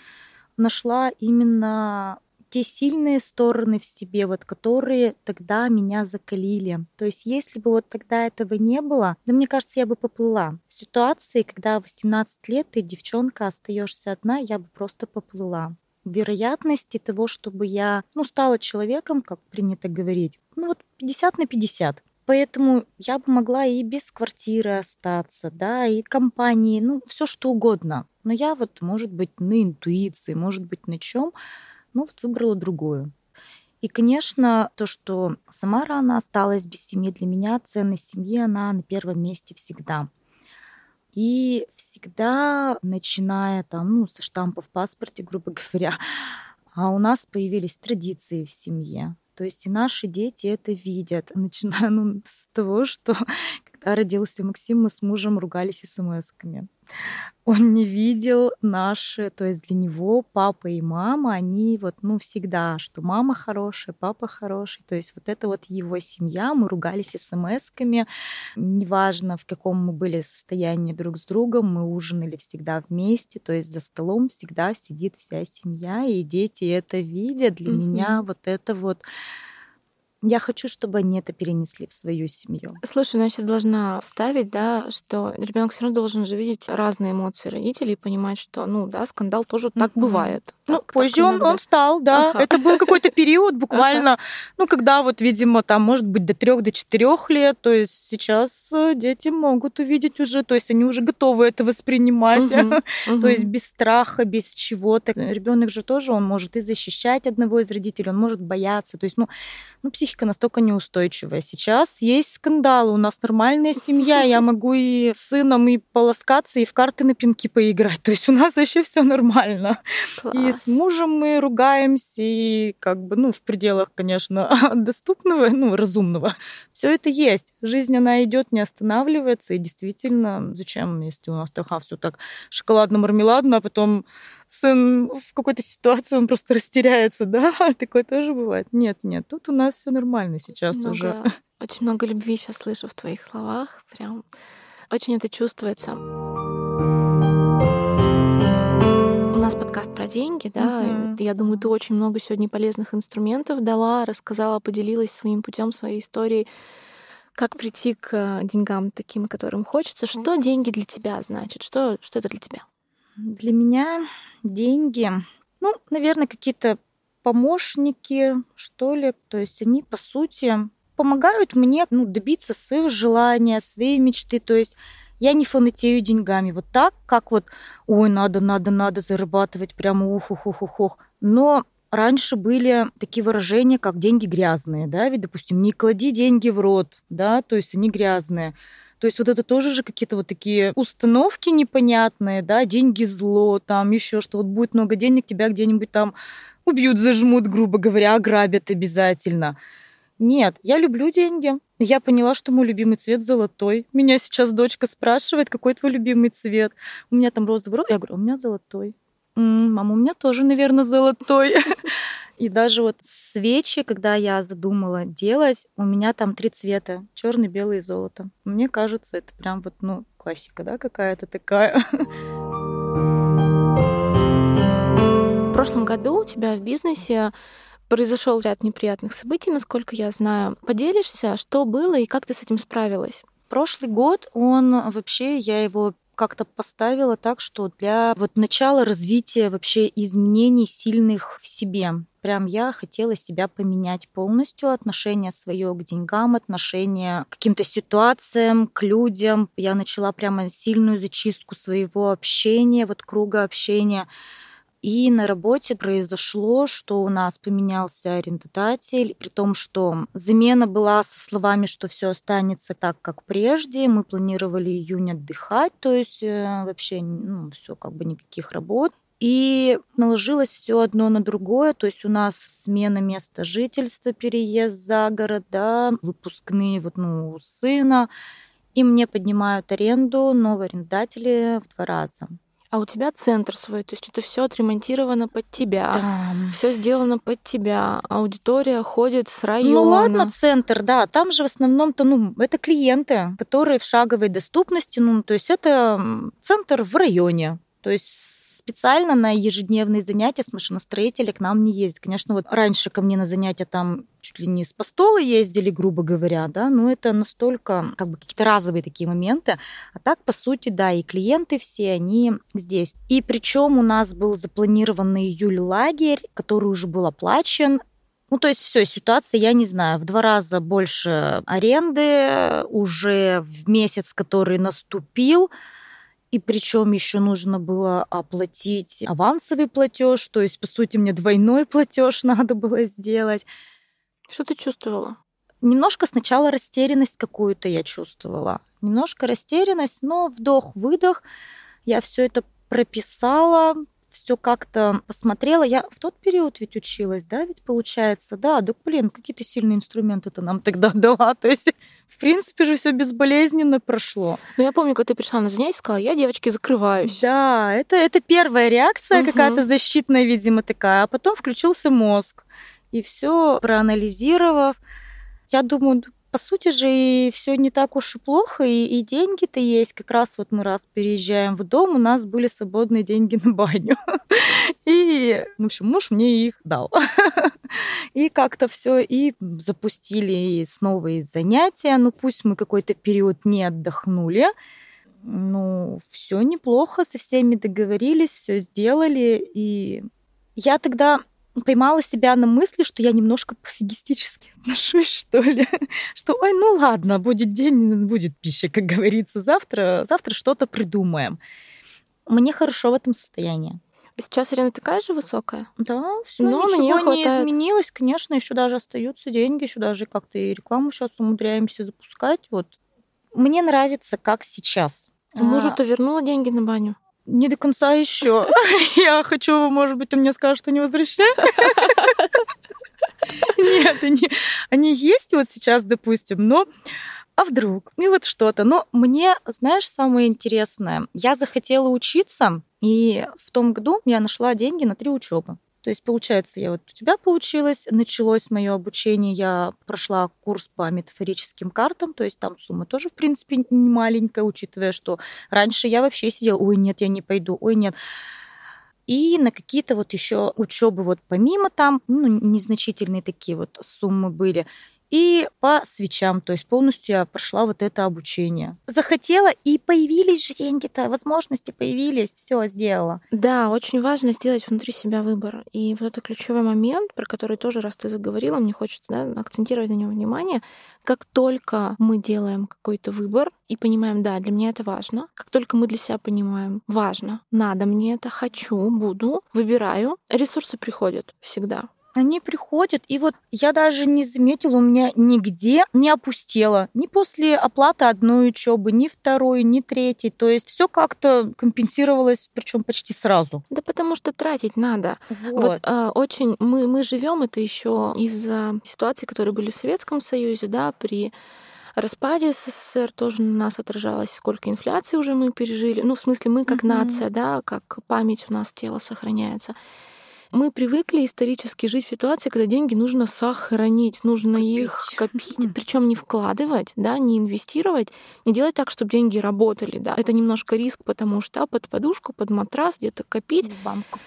нашла именно те сильные стороны в себе, вот которые тогда меня закалили. То есть если бы вот тогда этого не было, да мне кажется, я бы поплыла. В ситуации, когда 18 лет ты девчонка, остаешься одна, я бы просто поплыла вероятности того, чтобы я, ну, стала человеком, как принято говорить, ну, вот 50 на 50. Поэтому я бы могла и без квартиры остаться, да, и компании, ну, все что угодно. Но я вот, может быть, на интуиции, может быть, на чем ну вот выбрала другую. И, конечно, то, что Самара, она осталась без семьи, для меня ценность семьи, она на первом месте всегда. И всегда, начиная там, ну, со штампа в паспорте, грубо говоря, а у нас появились традиции в семье. То есть и наши дети это видят. Начиная ну, с того, что родился Максим, мы с мужем ругались смс-ками он не видел наши, то есть для него папа и мама, они вот, ну, всегда, что мама хорошая, папа хороший, то есть вот это вот его семья, мы ругались смс-ками, неважно, в каком мы были состоянии друг с другом, мы ужинали всегда вместе, то есть за столом всегда сидит вся семья, и дети это видят, для mm-hmm. меня вот это вот я хочу, чтобы они это перенесли в свою семью. Слушай, ну я сейчас должна вставить, да, что ребенок все равно должен же видеть разные эмоции родителей и понимать, что, ну, да, скандал тоже mm-hmm. так бывает. Ну, так, позже так он, он стал, да. Ага. Это был какой-то период буквально, ну, когда вот, видимо, там, может быть, до трех, до четырех лет. То есть сейчас э, дети могут увидеть уже, то есть они уже готовы это воспринимать. То есть без страха, без чего-то. Ребенок же тоже, он может и защищать одного из родителей, он может бояться. То есть, ну, ну психика настолько неустойчивая. Сейчас есть скандалы, у нас нормальная семья, я могу и с сыном и полоскаться, и в карты на пинки поиграть. То есть у нас вообще все нормально. Класс. И с мужем мы ругаемся, и как бы, ну, в пределах, конечно, доступного, ну, разумного. Все это есть. Жизнь, она идет, не останавливается, и действительно, зачем, если у нас все так шоколадно-мармеладно, а потом сын в какой-то ситуации он просто растеряется, да? Такое тоже бывает. Нет, нет, тут у нас все нормально сейчас очень уже. Много, очень много любви сейчас слышу в твоих словах. Прям очень это чувствуется нас подкаст про деньги, да. Uh-huh. Я думаю, ты очень много сегодня полезных инструментов дала, рассказала, поделилась своим путем, своей историей, как прийти к э, деньгам таким, которым хочется. Что деньги для тебя значит? Что, что это для тебя? Для меня деньги, ну, наверное, какие-то помощники, что ли. То есть они, по сути, помогают мне ну, добиться своего желания, своей мечты. То есть я не фанатею деньгами. Вот так, как вот, ой, надо, надо, надо зарабатывать прямо ух, ух, ух, ух, ух. Но раньше были такие выражения, как деньги грязные, да, ведь, допустим, не клади деньги в рот, да, то есть они грязные. То есть вот это тоже же какие-то вот такие установки непонятные, да, деньги зло, там еще что, вот будет много денег, тебя где-нибудь там убьют, зажмут, грубо говоря, ограбят обязательно. Нет, я люблю деньги. Я поняла, что мой любимый цвет золотой. Меня сейчас дочка спрашивает, какой твой любимый цвет. У меня там розовый. Я говорю, у меня золотой. М-м, мама, у меня тоже, наверное, золотой. И даже вот свечи, когда я задумала делать, у меня там три цвета: черный, белый и золото. Мне кажется, это прям вот, ну, классика, да, какая-то такая. В прошлом году у тебя в бизнесе произошел ряд неприятных событий, насколько я знаю. Поделишься, что было и как ты с этим справилась? Прошлый год он вообще, я его как-то поставила так, что для вот начала развития вообще изменений сильных в себе. Прям я хотела себя поменять полностью, отношение свое к деньгам, отношение к каким-то ситуациям, к людям. Я начала прямо сильную зачистку своего общения, вот круга общения. И на работе произошло, что у нас поменялся арендодатель, при том, что замена была со словами, что все останется так, как прежде. Мы планировали июнь отдыхать, то есть э, вообще ну, все как бы никаких работ. И наложилось все одно на другое, то есть у нас смена места жительства, переезд за город, да, выпускные вот, ну, сына, и мне поднимают аренду новые арендатели в два раза. А у тебя центр свой, то есть это все отремонтировано под тебя, Да. все сделано под тебя, аудитория ходит с района. Ну ладно, центр, да, там же в основном-то, ну, это клиенты, которые в шаговой доступности, ну, то есть это центр в районе, то есть специально на ежедневные занятия с машиностроителя к нам не ездит. Конечно, вот раньше ко мне на занятия там чуть ли не с постола ездили, грубо говоря, да, но это настолько как бы какие-то разовые такие моменты. А так, по сути, да, и клиенты все, они здесь. И причем у нас был запланирован на июль лагерь, который уже был оплачен, ну, то есть все, ситуация, я не знаю, в два раза больше аренды уже в месяц, который наступил, и причем еще нужно было оплатить авансовый платеж, то есть, по сути, мне двойной платеж надо было сделать. Что ты чувствовала? Немножко сначала растерянность какую-то я чувствовала. Немножко растерянность, но вдох-выдох. Я все это прописала, все как-то посмотрела. Я в тот период ведь училась, да, ведь получается, да, да, блин, какие-то сильные инструменты ты нам тогда дала. То есть, в принципе же все безболезненно прошло. Ну, я помню, когда ты пришла на занятие, сказала, я, девочки, закрываюсь. Да, это, это первая реакция Мгм. какая-то защитная, видимо, такая. А потом включился мозг. И все проанализировав, я думаю, «Да, по сути же и все не так уж и плохо, и, и деньги-то есть. Как раз вот мы раз переезжаем в дом, у нас были свободные деньги на баню. И, в общем, муж мне их дал. И как-то все и запустили и снова и занятия. Ну, пусть мы какой-то период не отдохнули, ну, все неплохо, со всеми договорились, все сделали. И я тогда поймала себя на мысли, что я немножко пофигистически отношусь, что ли. Что, ой, ну ладно, будет день, будет пища, как говорится. Завтра, завтра что-то придумаем. Мне хорошо в этом состоянии. Сейчас аренда такая же высокая? Да, все, Но на ничего не хватает. изменилось. Конечно, еще даже остаются деньги, еще даже как-то и рекламу сейчас умудряемся запускать. Вот. Мне нравится, как сейчас. А Мужу А, вернула деньги на баню? Не до конца еще. Я хочу, может быть, он мне скажет, что не возвращай. Нет, они, они есть вот сейчас, допустим, но а вдруг? И вот что-то. Но мне, знаешь, самое интересное, я захотела учиться, и в том году я нашла деньги на три учебы. То есть, получается, я вот у тебя получилось, началось мое обучение, я прошла курс по метафорическим картам, то есть там сумма тоже, в принципе, не маленькая, учитывая, что раньше я вообще сидела, ой, нет, я не пойду, ой, нет. И на какие-то вот еще учебы вот помимо там, ну, незначительные такие вот суммы были. И по свечам, то есть полностью я прошла вот это обучение. Захотела, и появились же деньги-то, возможности появились, все сделала. Да, очень важно сделать внутри себя выбор. И вот это ключевой момент, про который тоже, раз ты заговорила, мне хочется да, акцентировать на нем внимание. Как только мы делаем какой-то выбор и понимаем, да, для меня это важно, как только мы для себя понимаем, важно, надо мне это, хочу, буду, выбираю, ресурсы приходят всегда. Они приходят, и вот я даже не заметила, у меня нигде не опустело. Ни после оплаты одной учебы, ни второй, ни третьей. То есть все как-то компенсировалось, причем почти сразу. Да потому что тратить надо. Вот. Вот а, очень мы, мы живем это еще из-за ситуаций, которые были в Советском Союзе, да, при распаде СССР тоже на нас отражалось, сколько инфляции уже мы пережили. Ну, в смысле, мы как Мгм. нация, да, как память у нас тело сохраняется. Мы привыкли исторически жить в ситуации, когда деньги нужно сохранить, нужно их копить, причем не вкладывать, да, не инвестировать, не делать так, чтобы деньги работали, да. Это немножко риск, потому что под подушку, под матрас где-то копить, В банку.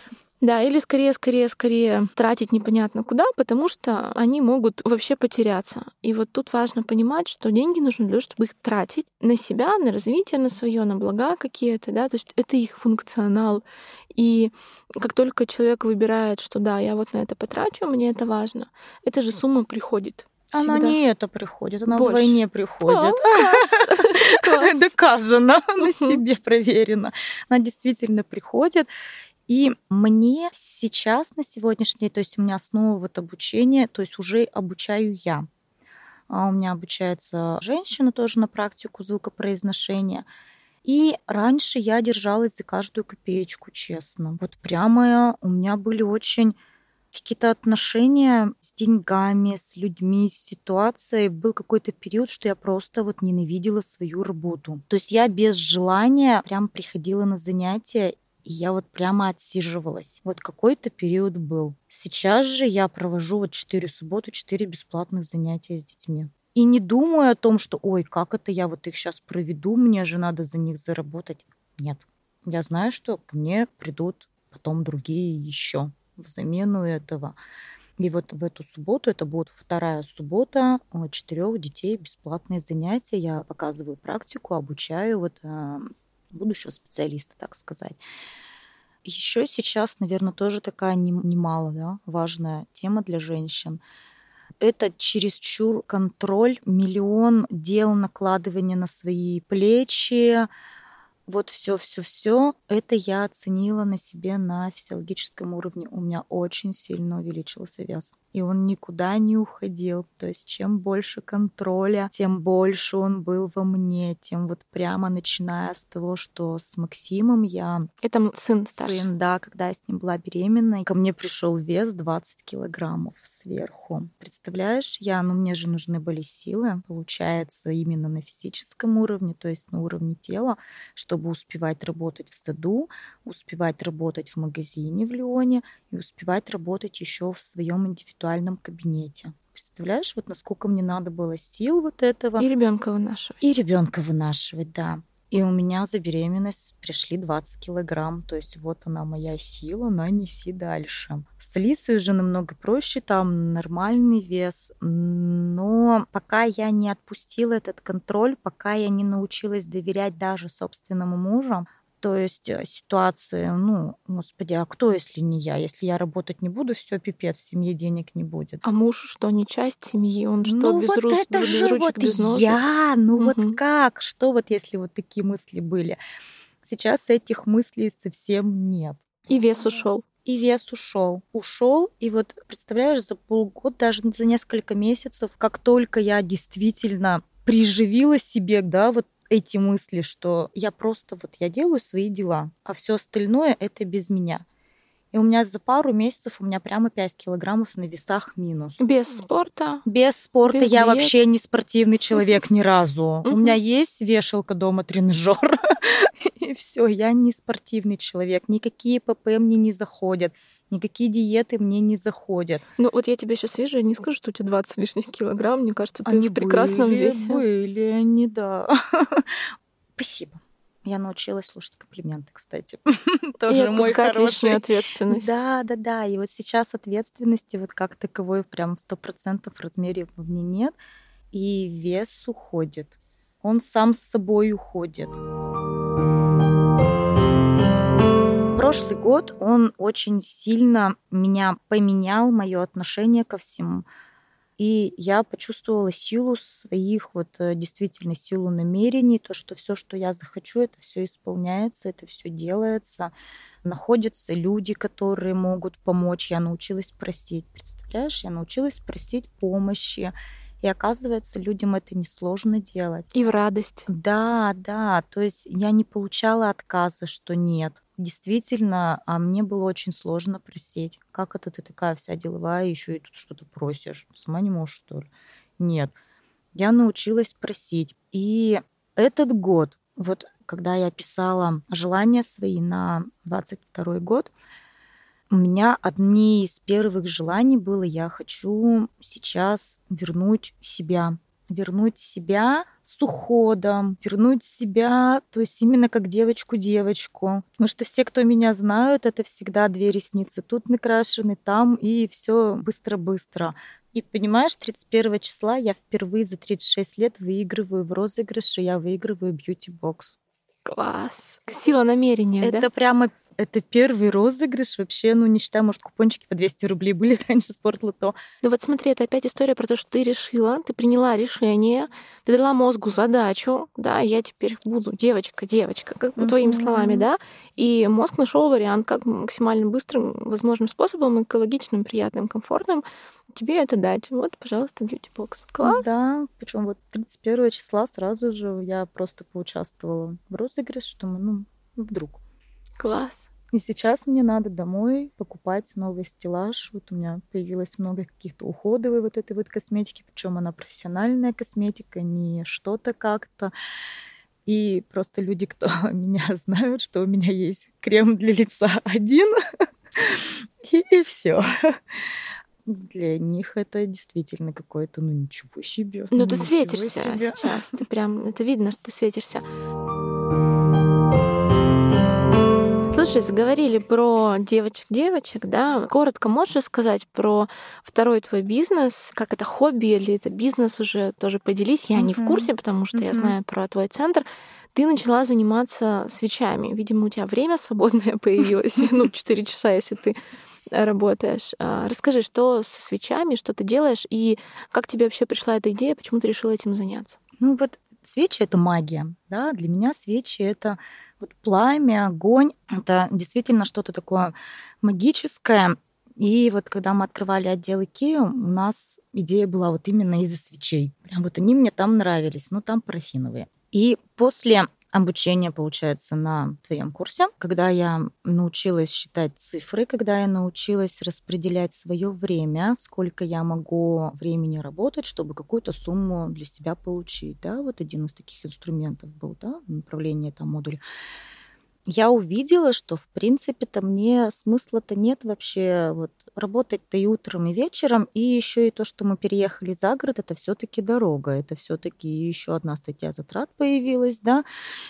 Да, или скорее, скорее, скорее тратить непонятно куда, потому что они могут вообще потеряться. И вот тут важно понимать, что деньги нужны для того, чтобы их тратить на себя, на развитие, на свое, на блага какие-то, да, то есть это их функционал. И как только человек выбирает, что да, я вот на это потрачу, мне это важно, эта же сумма приходит. Она не это приходит, она Больше. вдвойне приходит. О, Доказано, на себе проверено. Она действительно приходит. И мне сейчас на сегодняшний, то есть у меня основа вот обучения, то есть уже обучаю я. А у меня обучается женщина тоже на практику звукопроизношения. И раньше я держалась за каждую копеечку, честно. Вот прямо у меня были очень какие-то отношения с деньгами, с людьми, с ситуацией. Был какой-то период, что я просто вот ненавидела свою работу. То есть я без желания прям приходила на занятия и я вот прямо отсиживалась. Вот какой-то период был. Сейчас же я провожу вот 4 субботы, 4 бесплатных занятия с детьми. И не думаю о том, что, ой, как это я вот их сейчас проведу, мне же надо за них заработать. Нет. Я знаю, что ко мне придут потом другие еще в замену этого. И вот в эту субботу, это будет вторая суббота, четырех детей бесплатные занятия. Я показываю практику, обучаю вот э, будущего специалиста, так сказать. Еще сейчас, наверное, тоже такая немало да, важная тема для женщин. Это чересчур контроль, миллион дел накладывания на свои плечи, вот все, все, все, это я оценила на себе на физиологическом уровне. У меня очень сильно увеличился вес. И он никуда не уходил. То есть чем больше контроля, тем больше он был во мне. Тем вот прямо начиная с того, что с Максимом я... Это сын старший. Сын, да, когда я с ним была беременна. Ко мне пришел вес 20 килограммов сверху. Представляешь, я, ну мне же нужны были силы, получается, именно на физическом уровне, то есть на уровне тела, чтобы успевать работать в саду, успевать работать в магазине в Лионе и успевать работать еще в своем индивидуальном кабинете. Представляешь, вот насколько мне надо было сил вот этого. И ребенка вынашивать. И ребенка вынашивать, да. И у меня за беременность пришли 20 килограмм. То есть вот она моя сила, на неси дальше. С Лисой уже намного проще, там нормальный вес. Но пока я не отпустила этот контроль, пока я не научилась доверять даже собственному мужу, то есть э, ситуации, ну, господи, а кто, если не я? Если я работать не буду, все пипец, в семье денег не будет. А муж что, не часть семьи? Он что, ну, без, вот рус... это без же ручек, вот без ножек? я, ну угу. вот как? Что вот если вот такие мысли были? Сейчас этих мыслей совсем нет. И вес ушел. И вес ушел. Ушел. И вот, представляешь, за полгода, даже за несколько месяцев, как только я действительно приживила себе, да, вот эти мысли, что я просто вот я делаю свои дела, а все остальное это без меня. И у меня за пару месяцев у меня прямо 5 килограммов на весах минус. Без спорта? Без спорта. Без я диет. вообще не спортивный человек ни разу. У меня есть вешалка дома, тренажер. И все, я не спортивный человек. Никакие ПП мне не заходят никакие диеты мне не заходят. Ну вот я тебя сейчас вижу, я не скажу, что у тебя 20 лишних килограмм. Мне кажется, ты они в прекрасном были, весе. Были они, да. Спасибо. Я научилась слушать комплименты, кстати. Тоже мой хороший. ответственность. Да, да, да. И вот сейчас ответственности вот как таковой прям в сто процентов размере во мне нет. И вес уходит. Он сам с собой уходит прошлый год он очень сильно меня поменял, мое отношение ко всему. И я почувствовала силу своих, вот э, действительно силу намерений, то, что все, что я захочу, это все исполняется, это все делается. Находятся люди, которые могут помочь. Я научилась просить. Представляешь, я научилась просить помощи. И оказывается, людям это несложно делать. И в радость. Да, да. То есть я не получала отказа, что нет. Действительно, а мне было очень сложно просить. Как это ты такая вся деловая, еще и тут что-то просишь? Сама не можешь, что ли? Нет. Я научилась просить. И этот год, вот когда я писала желания свои на 22 год, у меня одни из первых желаний было, я хочу сейчас вернуть себя. Вернуть себя с уходом, вернуть себя, то есть именно как девочку-девочку. Потому что все, кто меня знают, это всегда две ресницы. Тут накрашены, там, и все быстро-быстро. И понимаешь, 31 числа я впервые за 36 лет выигрываю в розыгрыше, я выигрываю бьюти-бокс. Класс. Сила намерения, Это да? прямо это первый розыгрыш вообще, ну, не считая, может, купончики по 200 рублей были раньше спортлото. Ну вот смотри, это опять история про то, что ты решила, ты приняла решение, ты дала мозгу задачу, да, я теперь буду девочка, девочка, как mm-hmm. твоими словами, да, и мозг нашел вариант, как максимально быстрым возможным способом, экологичным, приятным, комфортным тебе это дать. Вот, пожалуйста, бьюти-бокс. Класс. Да, причем вот 31 числа сразу же я просто поучаствовала в розыгрыше, что мы, ну, вдруг. Класс. И сейчас мне надо домой покупать новый стеллаж. Вот у меня появилось много каких-то уходовой вот этой вот косметики, причем она профессиональная косметика, не что-то как-то. И просто люди, кто меня знают, что у меня есть крем для лица один, и, и все. Для них это действительно какое-то, ну ничего себе. Ну, ты светишься себе. сейчас. Ты прям, это видно, что ты светишься. Слушай, заговорили про девочек-девочек, да? Коротко можешь сказать про второй твой бизнес? Как это хобби или это бизнес уже тоже поделись? Я не в курсе, потому что я знаю про твой центр. Ты начала заниматься свечами. Видимо, у тебя время свободное появилось. Ну, 4 часа, если ты работаешь. А, расскажи, что со свечами, что ты делаешь, и как тебе вообще пришла эта идея, почему ты решила этим заняться? Ну вот свечи — это магия. Да? Для меня свечи — это вот пламя, огонь. Это действительно что-то такое магическое. И вот когда мы открывали отдел Икеа, у нас идея была вот именно из-за свечей. Прям вот они мне там нравились, ну там парафиновые. И после обучение, получается, на твоем курсе, когда я научилась считать цифры, когда я научилась распределять свое время, сколько я могу времени работать, чтобы какую-то сумму для себя получить. Да, вот один из таких инструментов был, да, направление там модуля я увидела, что, в принципе-то, мне смысла-то нет вообще вот работать-то и утром, и вечером, и еще и то, что мы переехали за город, это все-таки дорога, это все-таки еще одна статья затрат появилась, да,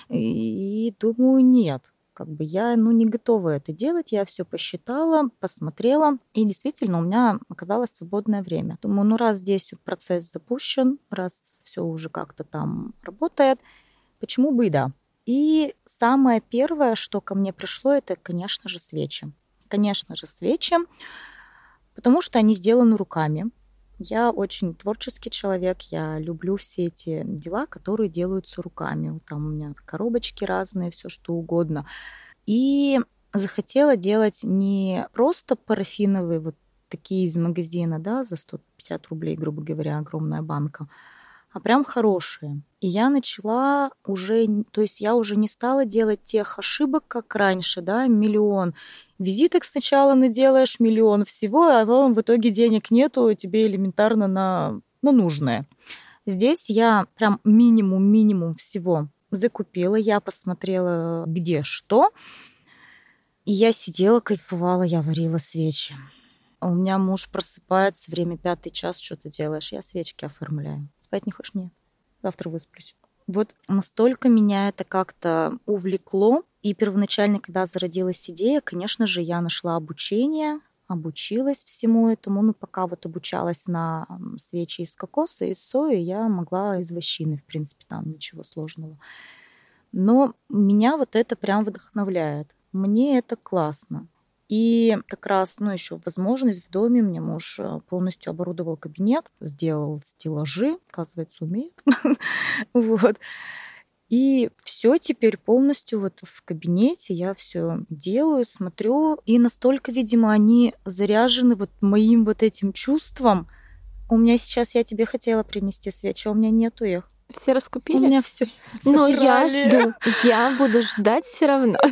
и думаю, нет, как бы я, ну, не готова это делать, я все посчитала, посмотрела, и действительно у меня оказалось свободное время. Думаю, ну, раз здесь процесс запущен, раз все уже как-то там работает, почему бы и да. И самое первое, что ко мне пришло, это, конечно же, свечи. Конечно же, свечи, потому что они сделаны руками. Я очень творческий человек, я люблю все эти дела, которые делаются руками. Там у меня коробочки разные, все что угодно. И захотела делать не просто парафиновые вот такие из магазина, да, за 150 рублей, грубо говоря, огромная банка, а прям хорошие. И я начала уже, то есть я уже не стала делать тех ошибок, как раньше, да, миллион. Визиток сначала наделаешь миллион всего, а потом в итоге денег нету, тебе элементарно на, на нужное. Здесь я прям минимум-минимум всего закупила, я посмотрела, где что, и я сидела, кайфовала, я варила свечи. У меня муж просыпается, время пятый час, что ты делаешь? Я свечки оформляю. Спать не хочешь? Нет. Завтра высплюсь. Вот настолько меня это как-то увлекло. И первоначально, когда зародилась идея, конечно же, я нашла обучение, обучилась всему этому. Ну, пока вот обучалась на свечи из кокоса, из сои, я могла из вощины, в принципе, там ничего сложного. Но меня вот это прям вдохновляет. Мне это классно. И как раз, ну, еще возможность в доме мне муж э, полностью оборудовал кабинет, сделал стеллажи, оказывается, умеет. вот. И все теперь полностью вот в кабинете я все делаю, смотрю, и настолько, видимо, они заряжены вот моим вот этим чувством. У меня сейчас я тебе хотела принести свечи, а у меня нету их. Все раскупили? У меня все. Но я жду. Я буду ждать все равно.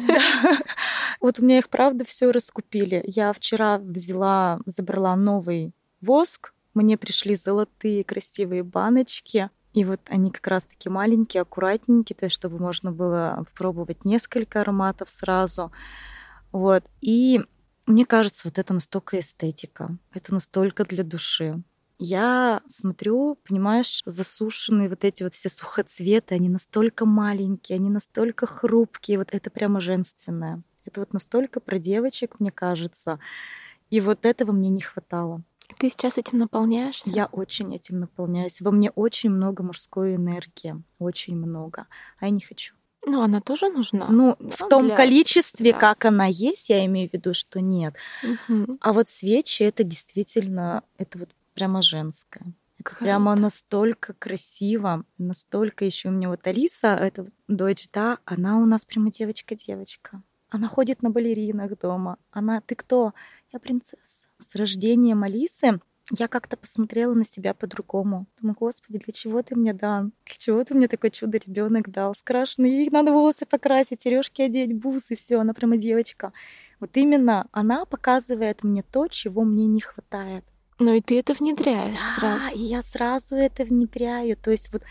Вот у меня их правда все раскупили. Я вчера взяла, забрала новый воск. Мне пришли золотые красивые баночки. И вот они как раз таки маленькие, аккуратненькие, то есть чтобы можно было пробовать несколько ароматов сразу. Вот. И мне кажется, вот это настолько эстетика, это настолько для души. Я смотрю, понимаешь, засушенные вот эти вот все сухоцветы, они настолько маленькие, они настолько хрупкие, вот это прямо женственное. Это вот настолько про девочек, мне кажется. И вот этого мне не хватало. Ты сейчас этим наполняешься? Я очень этим наполняюсь. Во мне очень много мужской энергии. Очень много. А я не хочу. Ну, она тоже нужна. Ну, ну в том для... количестве, да. как она есть, я имею в виду, что нет. Угу. А вот свечи это действительно, это вот прямо женское. Круто. прямо настолько красиво, настолько еще у меня вот Алиса, это дочь, да, она у нас прямо девочка-девочка. Она ходит на балеринах дома. Она, ты кто? Я принцесса. С рождением Алисы я как-то посмотрела на себя по-другому. Думаю, господи, для чего ты мне дал? Для чего ты мне такой чудо ребенок дал? Скрашенный, ей надо волосы покрасить, сережки одеть, бусы, все, она прямо девочка. Вот именно она показывает мне то, чего мне не хватает. Но и ты это внедряешь да, сразу. и я сразу это внедряю. То есть вот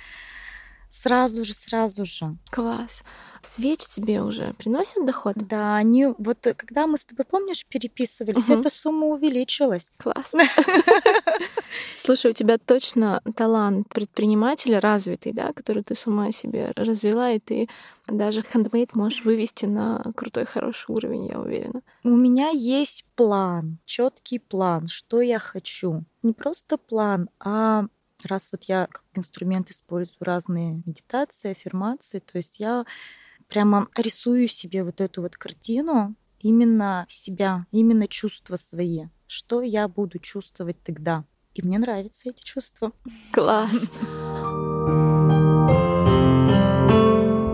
сразу же, сразу же. Класс. Свечи тебе уже приносят доход? Да, они вот э, когда мы с тобой, помнишь, переписывались, угу. эта сумма увеличилась. Класс. Слушай, у тебя точно талант предпринимателя развитый, да, который ты с ума себе развела, и ты даже хендмейд можешь вывести на крутой, хороший уровень, я уверена. У меня есть план, четкий план, что я хочу. Не просто план, а раз вот я как инструмент использую разные медитации, аффирмации, то есть я прямо рисую себе вот эту вот картину именно себя, именно чувства свои. Что я буду чувствовать тогда? И мне нравятся эти чувства. Класс.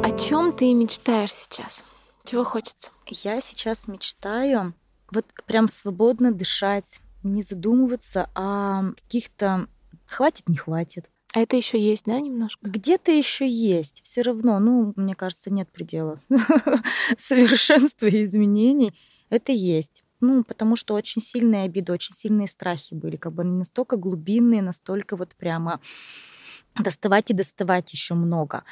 О чем ты мечтаешь сейчас? Чего хочется? Я сейчас мечтаю вот прям свободно дышать, не задумываться о каких-то хватит, не хватит. А это еще есть, да, немножко? Где-то еще есть. Все равно, ну, мне кажется, нет предела совершенства и изменений. Это есть. Ну, потому что очень сильные обиды, очень сильные страхи были, как бы они настолько глубинные, настолько вот прямо доставать и доставать еще много.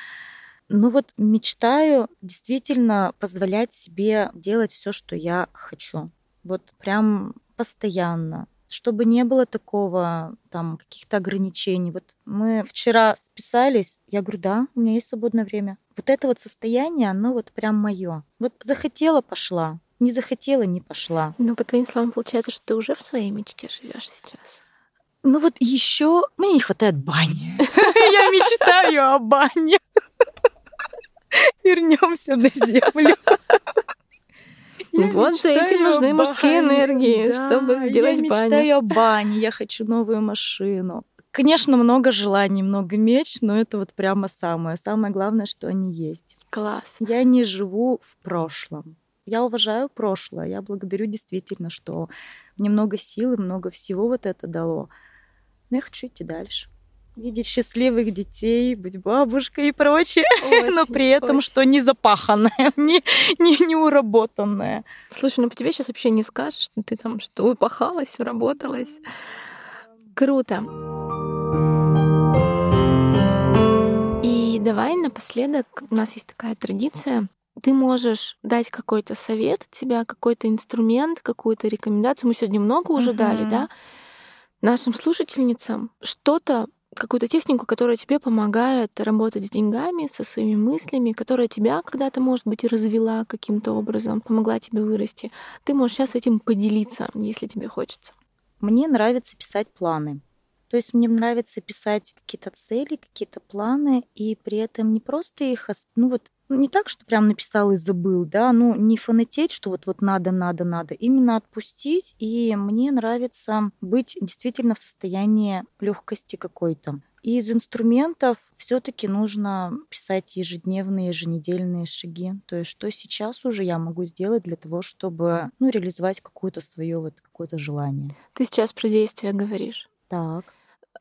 Ну вот мечтаю действительно позволять себе делать все, что я хочу. Вот прям постоянно, чтобы не было такого, там, каких-то ограничений. Вот мы вчера списались, я говорю, да, у меня есть свободное время. Вот это вот состояние, оно вот прям мое. Вот захотела, пошла, не захотела, не пошла. Ну, по твоим словам, получается, что ты уже в своей мечте живешь сейчас. Ну вот еще мне не хватает бани. Я мечтаю о бане. Вернемся на землю. Я вот за этим нужны мужские энергии, да, чтобы сделать баню. Я мечтаю о бане, я хочу новую машину. Конечно, много желаний, много меч, но это вот прямо самое. Самое главное, что они есть. Класс. Я не живу в прошлом. Я уважаю прошлое. Я благодарю действительно, что мне много сил и много всего вот это дало. Но я хочу идти дальше видеть счастливых детей, быть бабушкой и прочее, очень, но при этом, очень. что не запаханное, не, не, не уработанное. Слушай, ну по тебе сейчас вообще не скажешь, что ты там что упахалась, уработалась. Круто. И давай напоследок, у нас есть такая традиция, ты можешь дать какой-то совет от тебя, какой-то инструмент, какую-то рекомендацию. Мы сегодня много уже uh-huh. дали, да? Нашим слушательницам что-то какую-то технику, которая тебе помогает работать с деньгами, со своими мыслями, которая тебя когда-то, может быть, развела каким-то образом, помогла тебе вырасти. Ты можешь сейчас этим поделиться, если тебе хочется. Мне нравится писать планы. То есть мне нравится писать какие-то цели, какие-то планы, и при этом не просто их, ну вот не так, что прям написал и забыл, да, ну не фанатеть, что вот вот надо, надо, надо, именно отпустить, и мне нравится быть действительно в состоянии легкости какой-то. И из инструментов все-таки нужно писать ежедневные, еженедельные шаги. То есть что сейчас уже я могу сделать для того, чтобы ну, реализовать какое-то свое вот какое-то желание. Ты сейчас про действия говоришь. Так.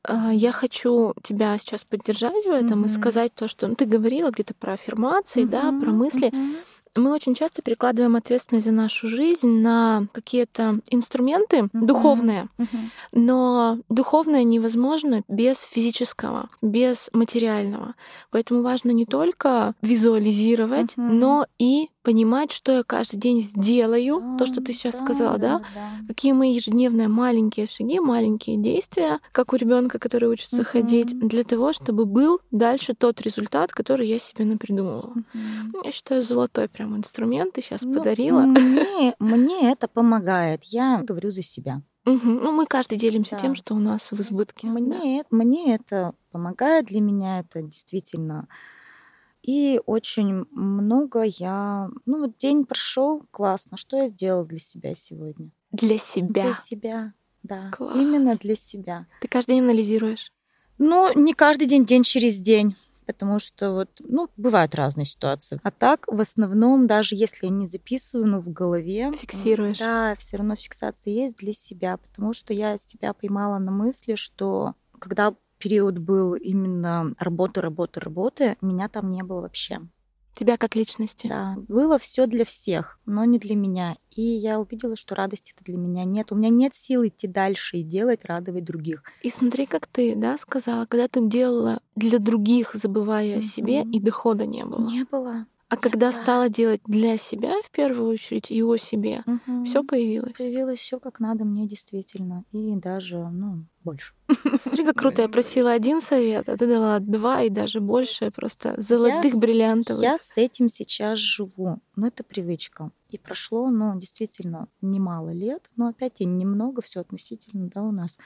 А, я хочу тебя сейчас поддержать в этом mm-hmm. и сказать то, что ну, ты говорила где-то про аффирмации, mm-hmm. да, про мысли. Mm-hmm. Мы очень часто перекладываем ответственность за нашу жизнь на какие-то инструменты mm-hmm. духовные, mm-hmm. но духовное невозможно без физического, без материального. Поэтому важно не только визуализировать, mm-hmm. но и понимать, что я каждый день сделаю, да, то, что ты сейчас да, сказала, да, да? да? Какие мои ежедневные маленькие шаги, маленькие действия, как у ребенка, который учится uh-huh. ходить, для того, чтобы был дальше тот результат, который я себе напридумывала. Uh-huh. Я считаю, золотой прям инструмент ты сейчас ну, подарила. Мне, мне это помогает. Я говорю за себя. Угу. Ну, мы каждый делимся да. тем, что у нас в избытке. Мне, да. мне это помогает, для меня это действительно и очень много я... Ну, вот день прошел, классно. Что я сделала для себя сегодня? Для себя? Для себя, да. Класс. Именно для себя. Ты каждый день анализируешь? Ну, не каждый день, день через день потому что вот, ну, бывают разные ситуации. А так, в основном, даже если я не записываю, но в голове... Фиксируешь. Да, все равно фиксация есть для себя, потому что я себя поймала на мысли, что когда период был именно работы, работы, работы, меня там не было вообще. Тебя как личности? Да, было все для всех, но не для меня. И я увидела, что радости-то для меня нет. У меня нет сил идти дальше и делать, радовать других. И смотри, как ты, да, сказала, когда ты делала для других, забывая mm-hmm. о себе, и дохода не было. Не было. А когда да. стала делать для себя в первую очередь и о себе, угу. все появилось. Появилось все как надо мне действительно. И даже, ну, больше. Смотри, как круто. Я просила один совет, а ты дала два и даже больше, просто золотых я, бриллиантовых. Я с этим сейчас живу. Но это привычка. И прошло, ну, действительно, немало лет. Но опять и немного все относительно, да, у нас.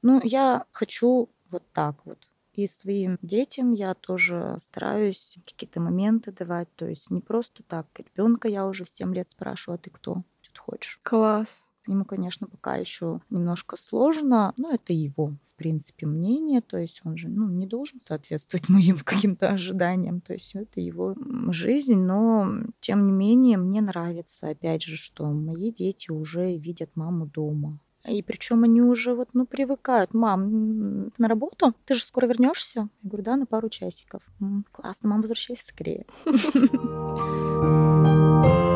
Ну, я хочу вот так вот и своим детям я тоже стараюсь какие-то моменты давать. То есть не просто так. Ребенка я уже в 7 лет спрашиваю, а ты кто? Что ты хочешь? Класс. Ему, конечно, пока еще немножко сложно, но это его, в принципе, мнение. То есть он же ну, не должен соответствовать моим каким-то ожиданиям. То есть это его жизнь. Но, тем не менее, мне нравится, опять же, что мои дети уже видят маму дома. И причем они уже вот, ну, привыкают. Мам, на работу? Ты же скоро вернешься? Я говорю, да, на пару часиков. Классно, мам, возвращайся скорее.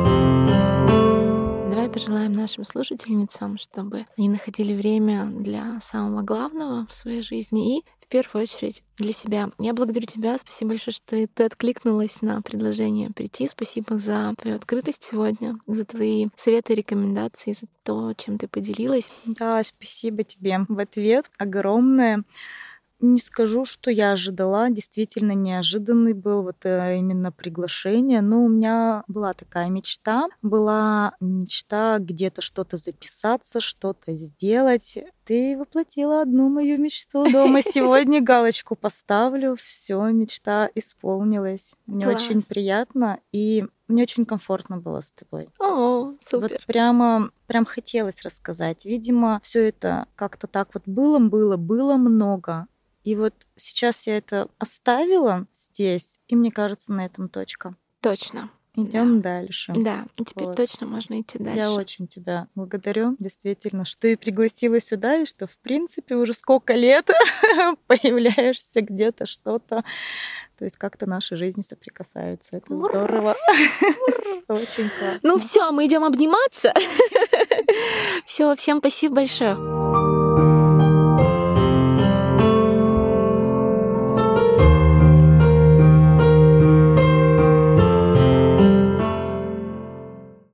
Пожелаем нашим слушательницам, чтобы они находили время для самого главного в своей жизни и в первую очередь для себя. Я благодарю тебя. Спасибо большое, что ты откликнулась на предложение прийти. Спасибо за твою открытость сегодня, за твои советы рекомендации, за то, чем ты поделилась. Да, спасибо тебе в ответ огромное. Не скажу, что я ожидала, действительно неожиданный был вот э, именно приглашение, но у меня была такая мечта, была мечта где-то что-то записаться, что-то сделать. Ты воплотила одну мою мечту дома. Сегодня галочку поставлю, все, мечта исполнилась. Мне Класс. очень приятно и мне очень комфортно было с тобой. О, супер. Вот прямо, прям хотелось рассказать. Видимо, все это как-то так вот было, было, было много. И вот сейчас я это оставила здесь, и мне кажется, на этом точка. Точно. Идем да. дальше. Да, и теперь вот. точно можно идти дальше. Я очень тебя благодарю, действительно, что ты пригласила сюда, и что, в принципе, уже сколько лет появляешься где-то что-то. То есть как-то наши жизни соприкасаются. Это здорово. Очень классно. Ну все, мы идем обниматься. Все, всем спасибо большое.